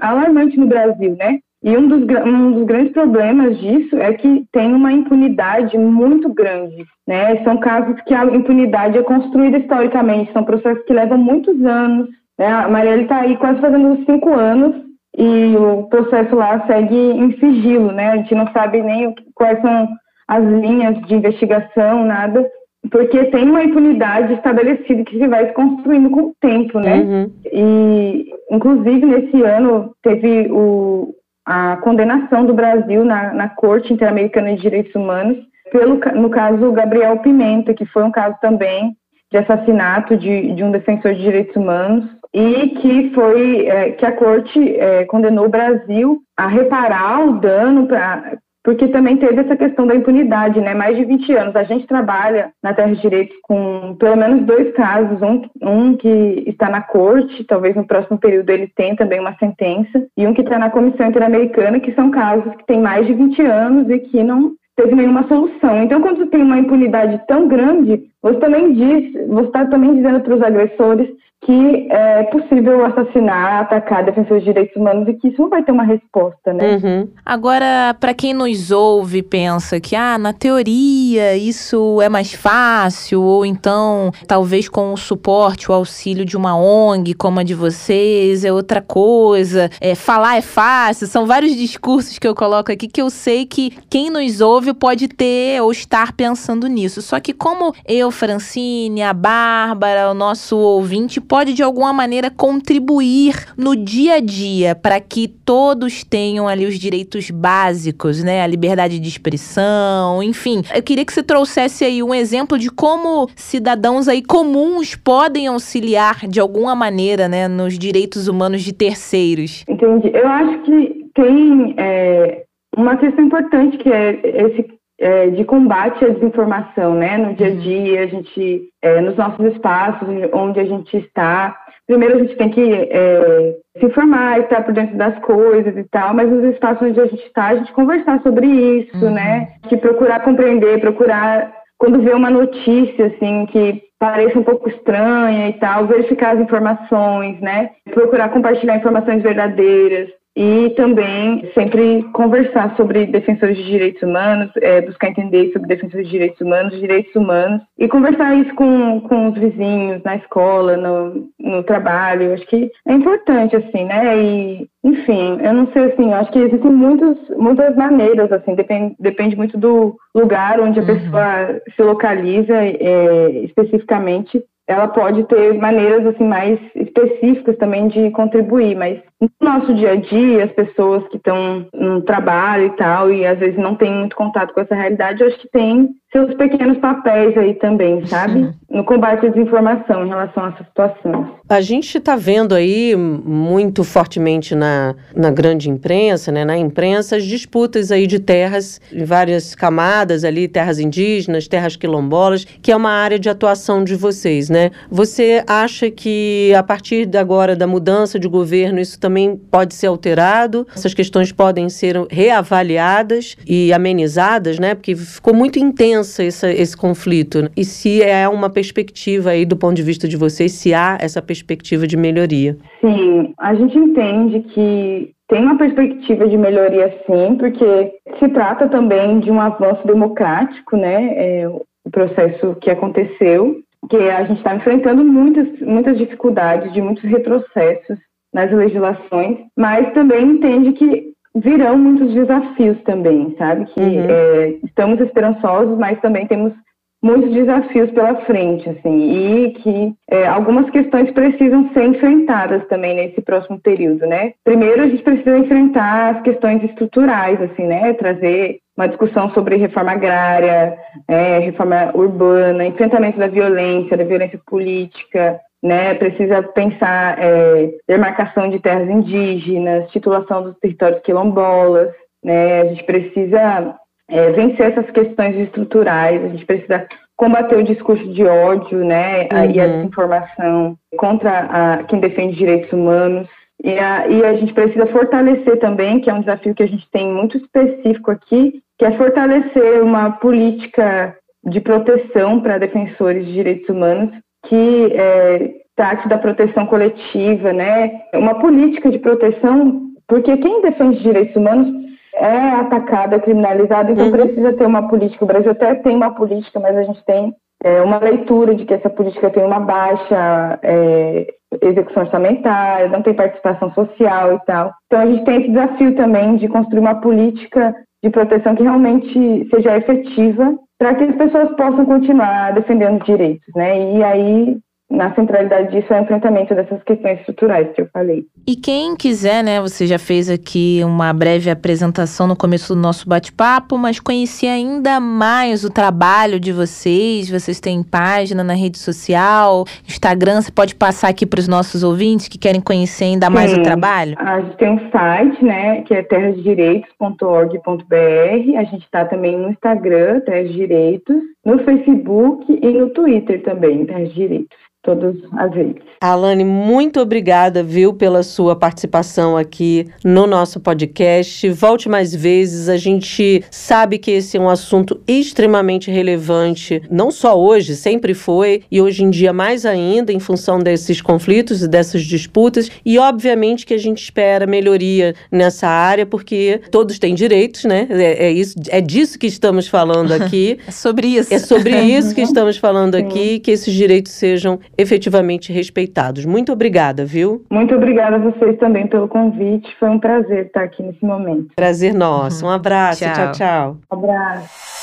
alarmante no Brasil, né? E um dos, um dos grandes problemas disso é que tem uma impunidade muito grande. Né? São casos que a impunidade é construída historicamente, são processos que levam muitos anos. Né? A Marielle está aí quase fazendo cinco anos e o processo lá segue em sigilo, né? A gente não sabe nem quais são as linhas de investigação, nada, porque tem uma impunidade estabelecida que se vai se construindo com o tempo, né? Uhum. E, inclusive, nesse ano teve o, a condenação do Brasil na, na Corte Interamericana de Direitos Humanos, pelo, no caso Gabriel Pimenta, que foi um caso também de assassinato de, de um defensor de direitos humanos e que foi é, que a corte é, condenou o Brasil a reparar o dano para porque também teve essa questão da impunidade, né? Mais de 20 anos. A gente trabalha na Terra de Direitos com pelo menos dois casos, um, um que está na corte, talvez no próximo período ele tenha também uma sentença, e um que está na Comissão Interamericana, que são casos que têm mais de 20 anos e que não teve nenhuma solução. Então, quando você tem uma impunidade tão grande, você também diz, você está também dizendo para os agressores que é possível assassinar, atacar defensores de direitos humanos e que isso não vai ter uma resposta, né? Uhum. Agora, para quem nos ouve pensa que, ah, na teoria isso é mais fácil, ou então talvez com o suporte, o auxílio de uma ONG como a de vocês é outra coisa, é, falar é fácil, são vários discursos que eu coloco aqui que eu sei que quem nos ouve pode ter ou estar pensando nisso. Só que como eu, Francine, a Bárbara, o nosso ouvinte pode de alguma maneira contribuir no dia a dia para que todos tenham ali os direitos básicos, né? A liberdade de expressão, enfim. Eu queria que você trouxesse aí um exemplo de como cidadãos aí comuns podem auxiliar de alguma maneira, né, nos direitos humanos de terceiros. Entendi. Eu acho que tem é, uma questão importante que é esse é, de combate à desinformação, né? No dia a uhum. dia, a gente, é, nos nossos espaços, onde a gente está. Primeiro, a gente tem que é, se informar, estar por dentro das coisas e tal, mas nos espaços onde a gente está, a gente conversar sobre isso, uhum. né? Que procurar compreender, procurar, quando vê uma notícia, assim, que pareça um pouco estranha e tal, verificar as informações, né? Procurar compartilhar informações verdadeiras e também sempre conversar sobre defensores de direitos humanos, é, buscar entender sobre defensores de direitos humanos, direitos humanos, e conversar isso com, com os vizinhos, na escola, no, no trabalho. Acho que é importante, assim, né? E, enfim, eu não sei, assim, acho que existem muitos, muitas maneiras, assim, depende, depende muito do lugar onde a uhum. pessoa se localiza é, especificamente ela pode ter maneiras assim mais específicas também de contribuir, mas no nosso dia a dia, as pessoas que estão no trabalho e tal, e às vezes não têm muito contato com essa realidade, eu acho que tem seus pequenos papéis aí também, sabe? Sim. No combate à desinformação em relação a essa situação. A gente está vendo aí muito fortemente na, na grande imprensa, né, na imprensa, as disputas aí de terras em várias camadas ali, terras indígenas, terras quilombolas, que é uma área de atuação de vocês, né? Você acha que a partir de agora da mudança de governo isso também pode ser alterado? Essas questões podem ser reavaliadas e amenizadas, né? Porque ficou muito intensa essa, esse conflito. E se é uma perspectiva aí do ponto de vista de vocês, se há essa perspectiva de melhoria? Sim, a gente entende que tem uma perspectiva de melhoria sim, porque se trata também de um avanço democrático, né? É, o processo que aconteceu, que a gente está enfrentando muitas, muitas dificuldades, de muitos retrocessos nas legislações, mas também entende que virão muitos desafios também, sabe? Que uhum. é, estamos esperançosos, mas também temos muitos desafios pela frente, assim, e que é, algumas questões precisam ser enfrentadas também nesse próximo período, né? Primeiro, a gente precisa enfrentar as questões estruturais, assim, né? Trazer uma discussão sobre reforma agrária, é, reforma urbana, enfrentamento da violência, da violência política, né? Precisa pensar é, demarcação de terras indígenas, titulação dos territórios quilombolas, né? A gente precisa é, vencer essas questões estruturais, a gente precisa combater o discurso de ódio, né? Uhum. E a desinformação contra a, quem defende direitos humanos. E a, e a gente precisa fortalecer também, que é um desafio que a gente tem muito específico aqui, que é fortalecer uma política de proteção para defensores de direitos humanos que é, trate da proteção coletiva, né? Uma política de proteção Porque quem defende direitos humanos é atacado, é criminalizado, então uhum. precisa ter uma política. O Brasil até tem uma política, mas a gente tem é, uma leitura de que essa política tem uma baixa é, execução orçamentária, não tem participação social e tal. Então a gente tem esse desafio também de construir uma política de proteção que realmente seja efetiva para que as pessoas possam continuar defendendo direitos, né? E aí na centralidade disso é o enfrentamento dessas questões estruturais que eu falei. E quem quiser, né, você já fez aqui uma breve apresentação no começo do nosso bate-papo, mas conhecer ainda mais o trabalho de vocês, vocês têm página na rede social, Instagram, você pode passar aqui para os nossos ouvintes que querem conhecer ainda Sim. mais o trabalho? A gente tem um site, né, que é terrasdireitos.org.br, a gente está também no Instagram, Terras Direitos, no Facebook e no Twitter também, Terras Direitos todas as vezes. Alane, muito obrigada, viu, pela sua participação aqui no nosso podcast. Volte mais vezes. A gente sabe que esse é um assunto extremamente relevante, não só hoje, sempre foi, e hoje em dia mais ainda, em função desses conflitos e dessas disputas. E, obviamente, que a gente espera melhoria nessa área, porque todos têm direitos, né? É, é isso, é disso que estamos falando <laughs> aqui. é sobre isso. É sobre isso que <laughs> estamos falando aqui, que esses direitos sejam efetivamente respeitados. Muito obrigada, viu? Muito obrigada a vocês também pelo convite. Foi um prazer estar aqui nesse momento. Prazer nosso. Um abraço. tchau, tchau. tchau. Um abraço.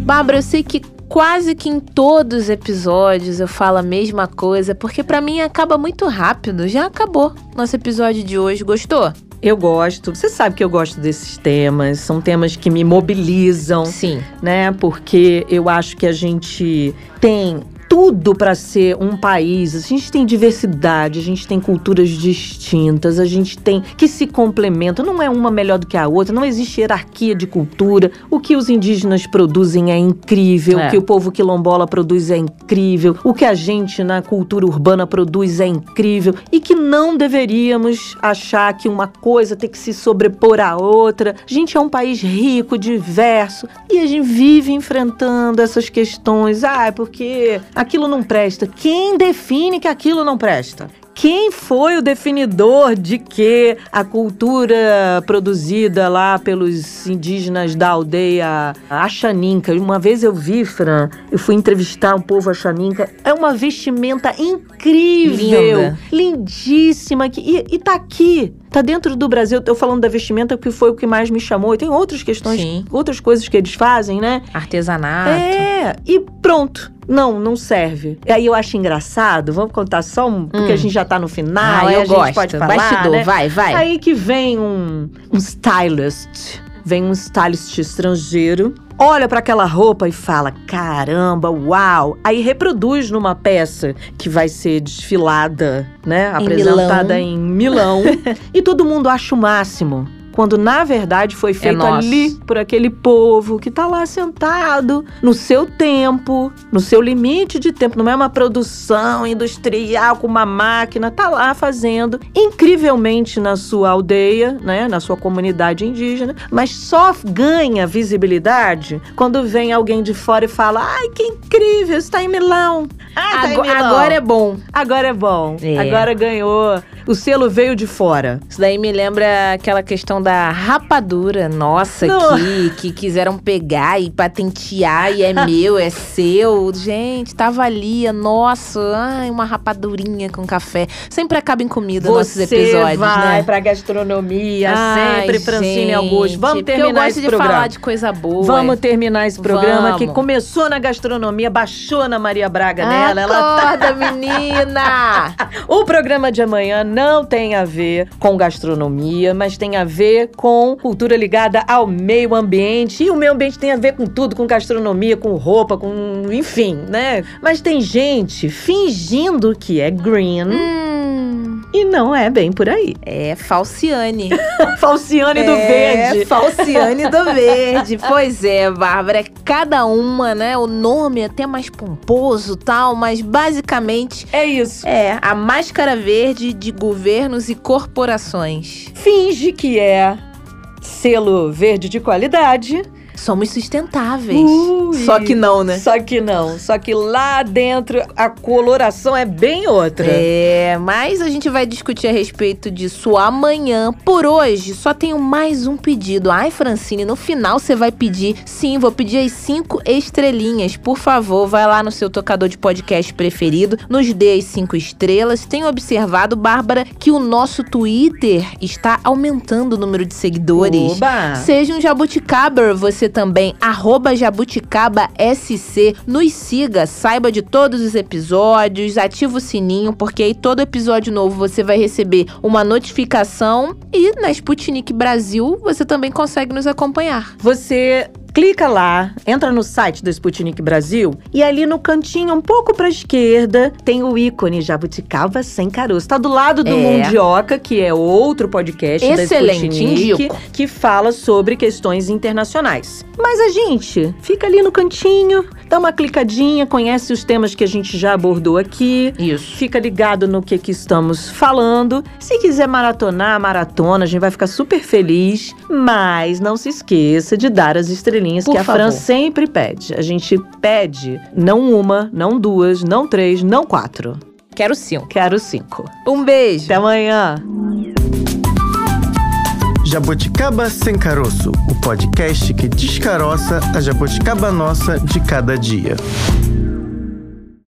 Bárbara, eu sei que quase que em todos os episódios eu falo a mesma coisa, porque para mim acaba muito rápido. Já acabou nosso episódio de hoje. Gostou? Eu gosto. Você sabe que eu gosto desses temas. São temas que me mobilizam. Sim. Né? Porque eu acho que a gente tem tudo para ser um país. A gente tem diversidade, a gente tem culturas distintas, a gente tem que se complementam. Não é uma melhor do que a outra, não existe hierarquia de cultura. O que os indígenas produzem é incrível, é. o que o povo quilombola produz é incrível, o que a gente na cultura urbana produz é incrível e que não deveríamos achar que uma coisa tem que se sobrepor à outra. A gente é um país rico, diverso e a gente vive enfrentando essas questões. Ah, é porque aquilo não presta. Quem define que aquilo não presta? Quem foi o definidor de que a cultura produzida lá pelos indígenas da aldeia Achaninca? Uma vez eu vi, Fran, eu fui entrevistar um povo Achaninca, é uma vestimenta incrível, Linda. lindíssima, e, e tá aqui, tá dentro do Brasil. Eu tô falando da vestimenta porque foi o que mais me chamou. E tem outras questões, Sim. outras coisas que eles fazem, né? Artesanato. É, e pronto. Não, não serve. E aí eu acho engraçado, vamos contar só um, porque hum. a gente já tá no final, ah, aí a gente gosto. pode falar, Bastidor, né? vai, vai. Aí que vem um, um stylist, vem um stylist estrangeiro, olha para aquela roupa e fala: "Caramba, uau!". Aí reproduz numa peça que vai ser desfilada, né, em apresentada Milão. em Milão, <laughs> e todo mundo acha o máximo quando na verdade foi é feito é ali por aquele povo que está lá sentado no seu tempo, no seu limite de tempo, não é uma produção industrial com uma máquina, tá lá fazendo incrivelmente na sua aldeia, né, na sua comunidade indígena, mas só ganha visibilidade quando vem alguém de fora e fala: "Ai, que incrível, está em Milão". <laughs> Ah, tá agora, em Milão. agora é bom. Agora é bom. É. Agora ganhou. O selo veio de fora. Isso daí me lembra aquela questão da rapadura, nossa, que, que quiseram pegar e patentear e é <laughs> meu, é seu. Gente, tava ali, nossa, ai, uma rapadurinha com café. Sempre acaba em comida Você nossos episódios, vai né? pra gastronomia, ai, sempre, Francine Augusto. Vamos terminar esse de programa. falar de coisa boa. Vamos terminar esse programa Vamos. que começou na gastronomia, baixou na Maria Braga nela. Acorda, ela tá... <laughs> menina! o programa de amanhã não tem a ver com gastronomia, mas tem a ver com com cultura ligada ao meio ambiente. E o meio ambiente tem a ver com tudo, com gastronomia, com roupa, com. enfim, né? Mas tem gente fingindo que é green. Hum. E não é bem por aí. É Falciane. Falciane é, do Verde. É, Falciane do <laughs> Verde. Pois é, Bárbara. É cada uma, né? O nome é até mais pomposo tal, mas basicamente. É isso. É a máscara verde de governos e corporações. Finge que é selo verde de qualidade, somos sustentáveis. Ui. Só que não, né? Só que não. Só que lá dentro a coloração é bem outra. É, mas a gente vai discutir a respeito disso amanhã. Por hoje, só tenho mais um pedido. Ai, Francine, no final você vai pedir. Sim, vou pedir as cinco estrelinhas. Por favor, vai lá no seu tocador de podcast preferido, nos dê as cinco estrelas. Tenho observado, Bárbara, que o nosso Twitter está aumentando o número de seguidores. Oba! Seja um jabuticaber você também, arroba jabuticabasc. Nos siga, saiba de todos os episódios, ativa o sininho, porque aí todo episódio novo você vai receber uma notificação. E na Sputnik Brasil você também consegue nos acompanhar. Você clica lá, entra no site do Sputnik Brasil e ali no cantinho, um pouco pra esquerda, tem o ícone Jabuticaba Sem Caroço. Tá do lado do É. Mundioca, que é outro podcast Excelente, da Sputnik, indico. que fala sobre questões internacionais. Mas a gente fica ali no cantinho, dá uma clicadinha, conhece os temas que a gente já abordou aqui. Isso. Fica ligado no que, que estamos falando. Se quiser maratonar, maratona, a gente vai ficar super feliz. Mas não se esqueça de dar as estrelinhas Por que a favor. Fran sempre pede. A gente pede não uma, não duas, não três, não quatro. Quero cinco. Quero cinco. Um beijo. Até amanhã. Jabuticaba Sem Caroço, o podcast que descaroça a jabuticaba nossa de cada dia.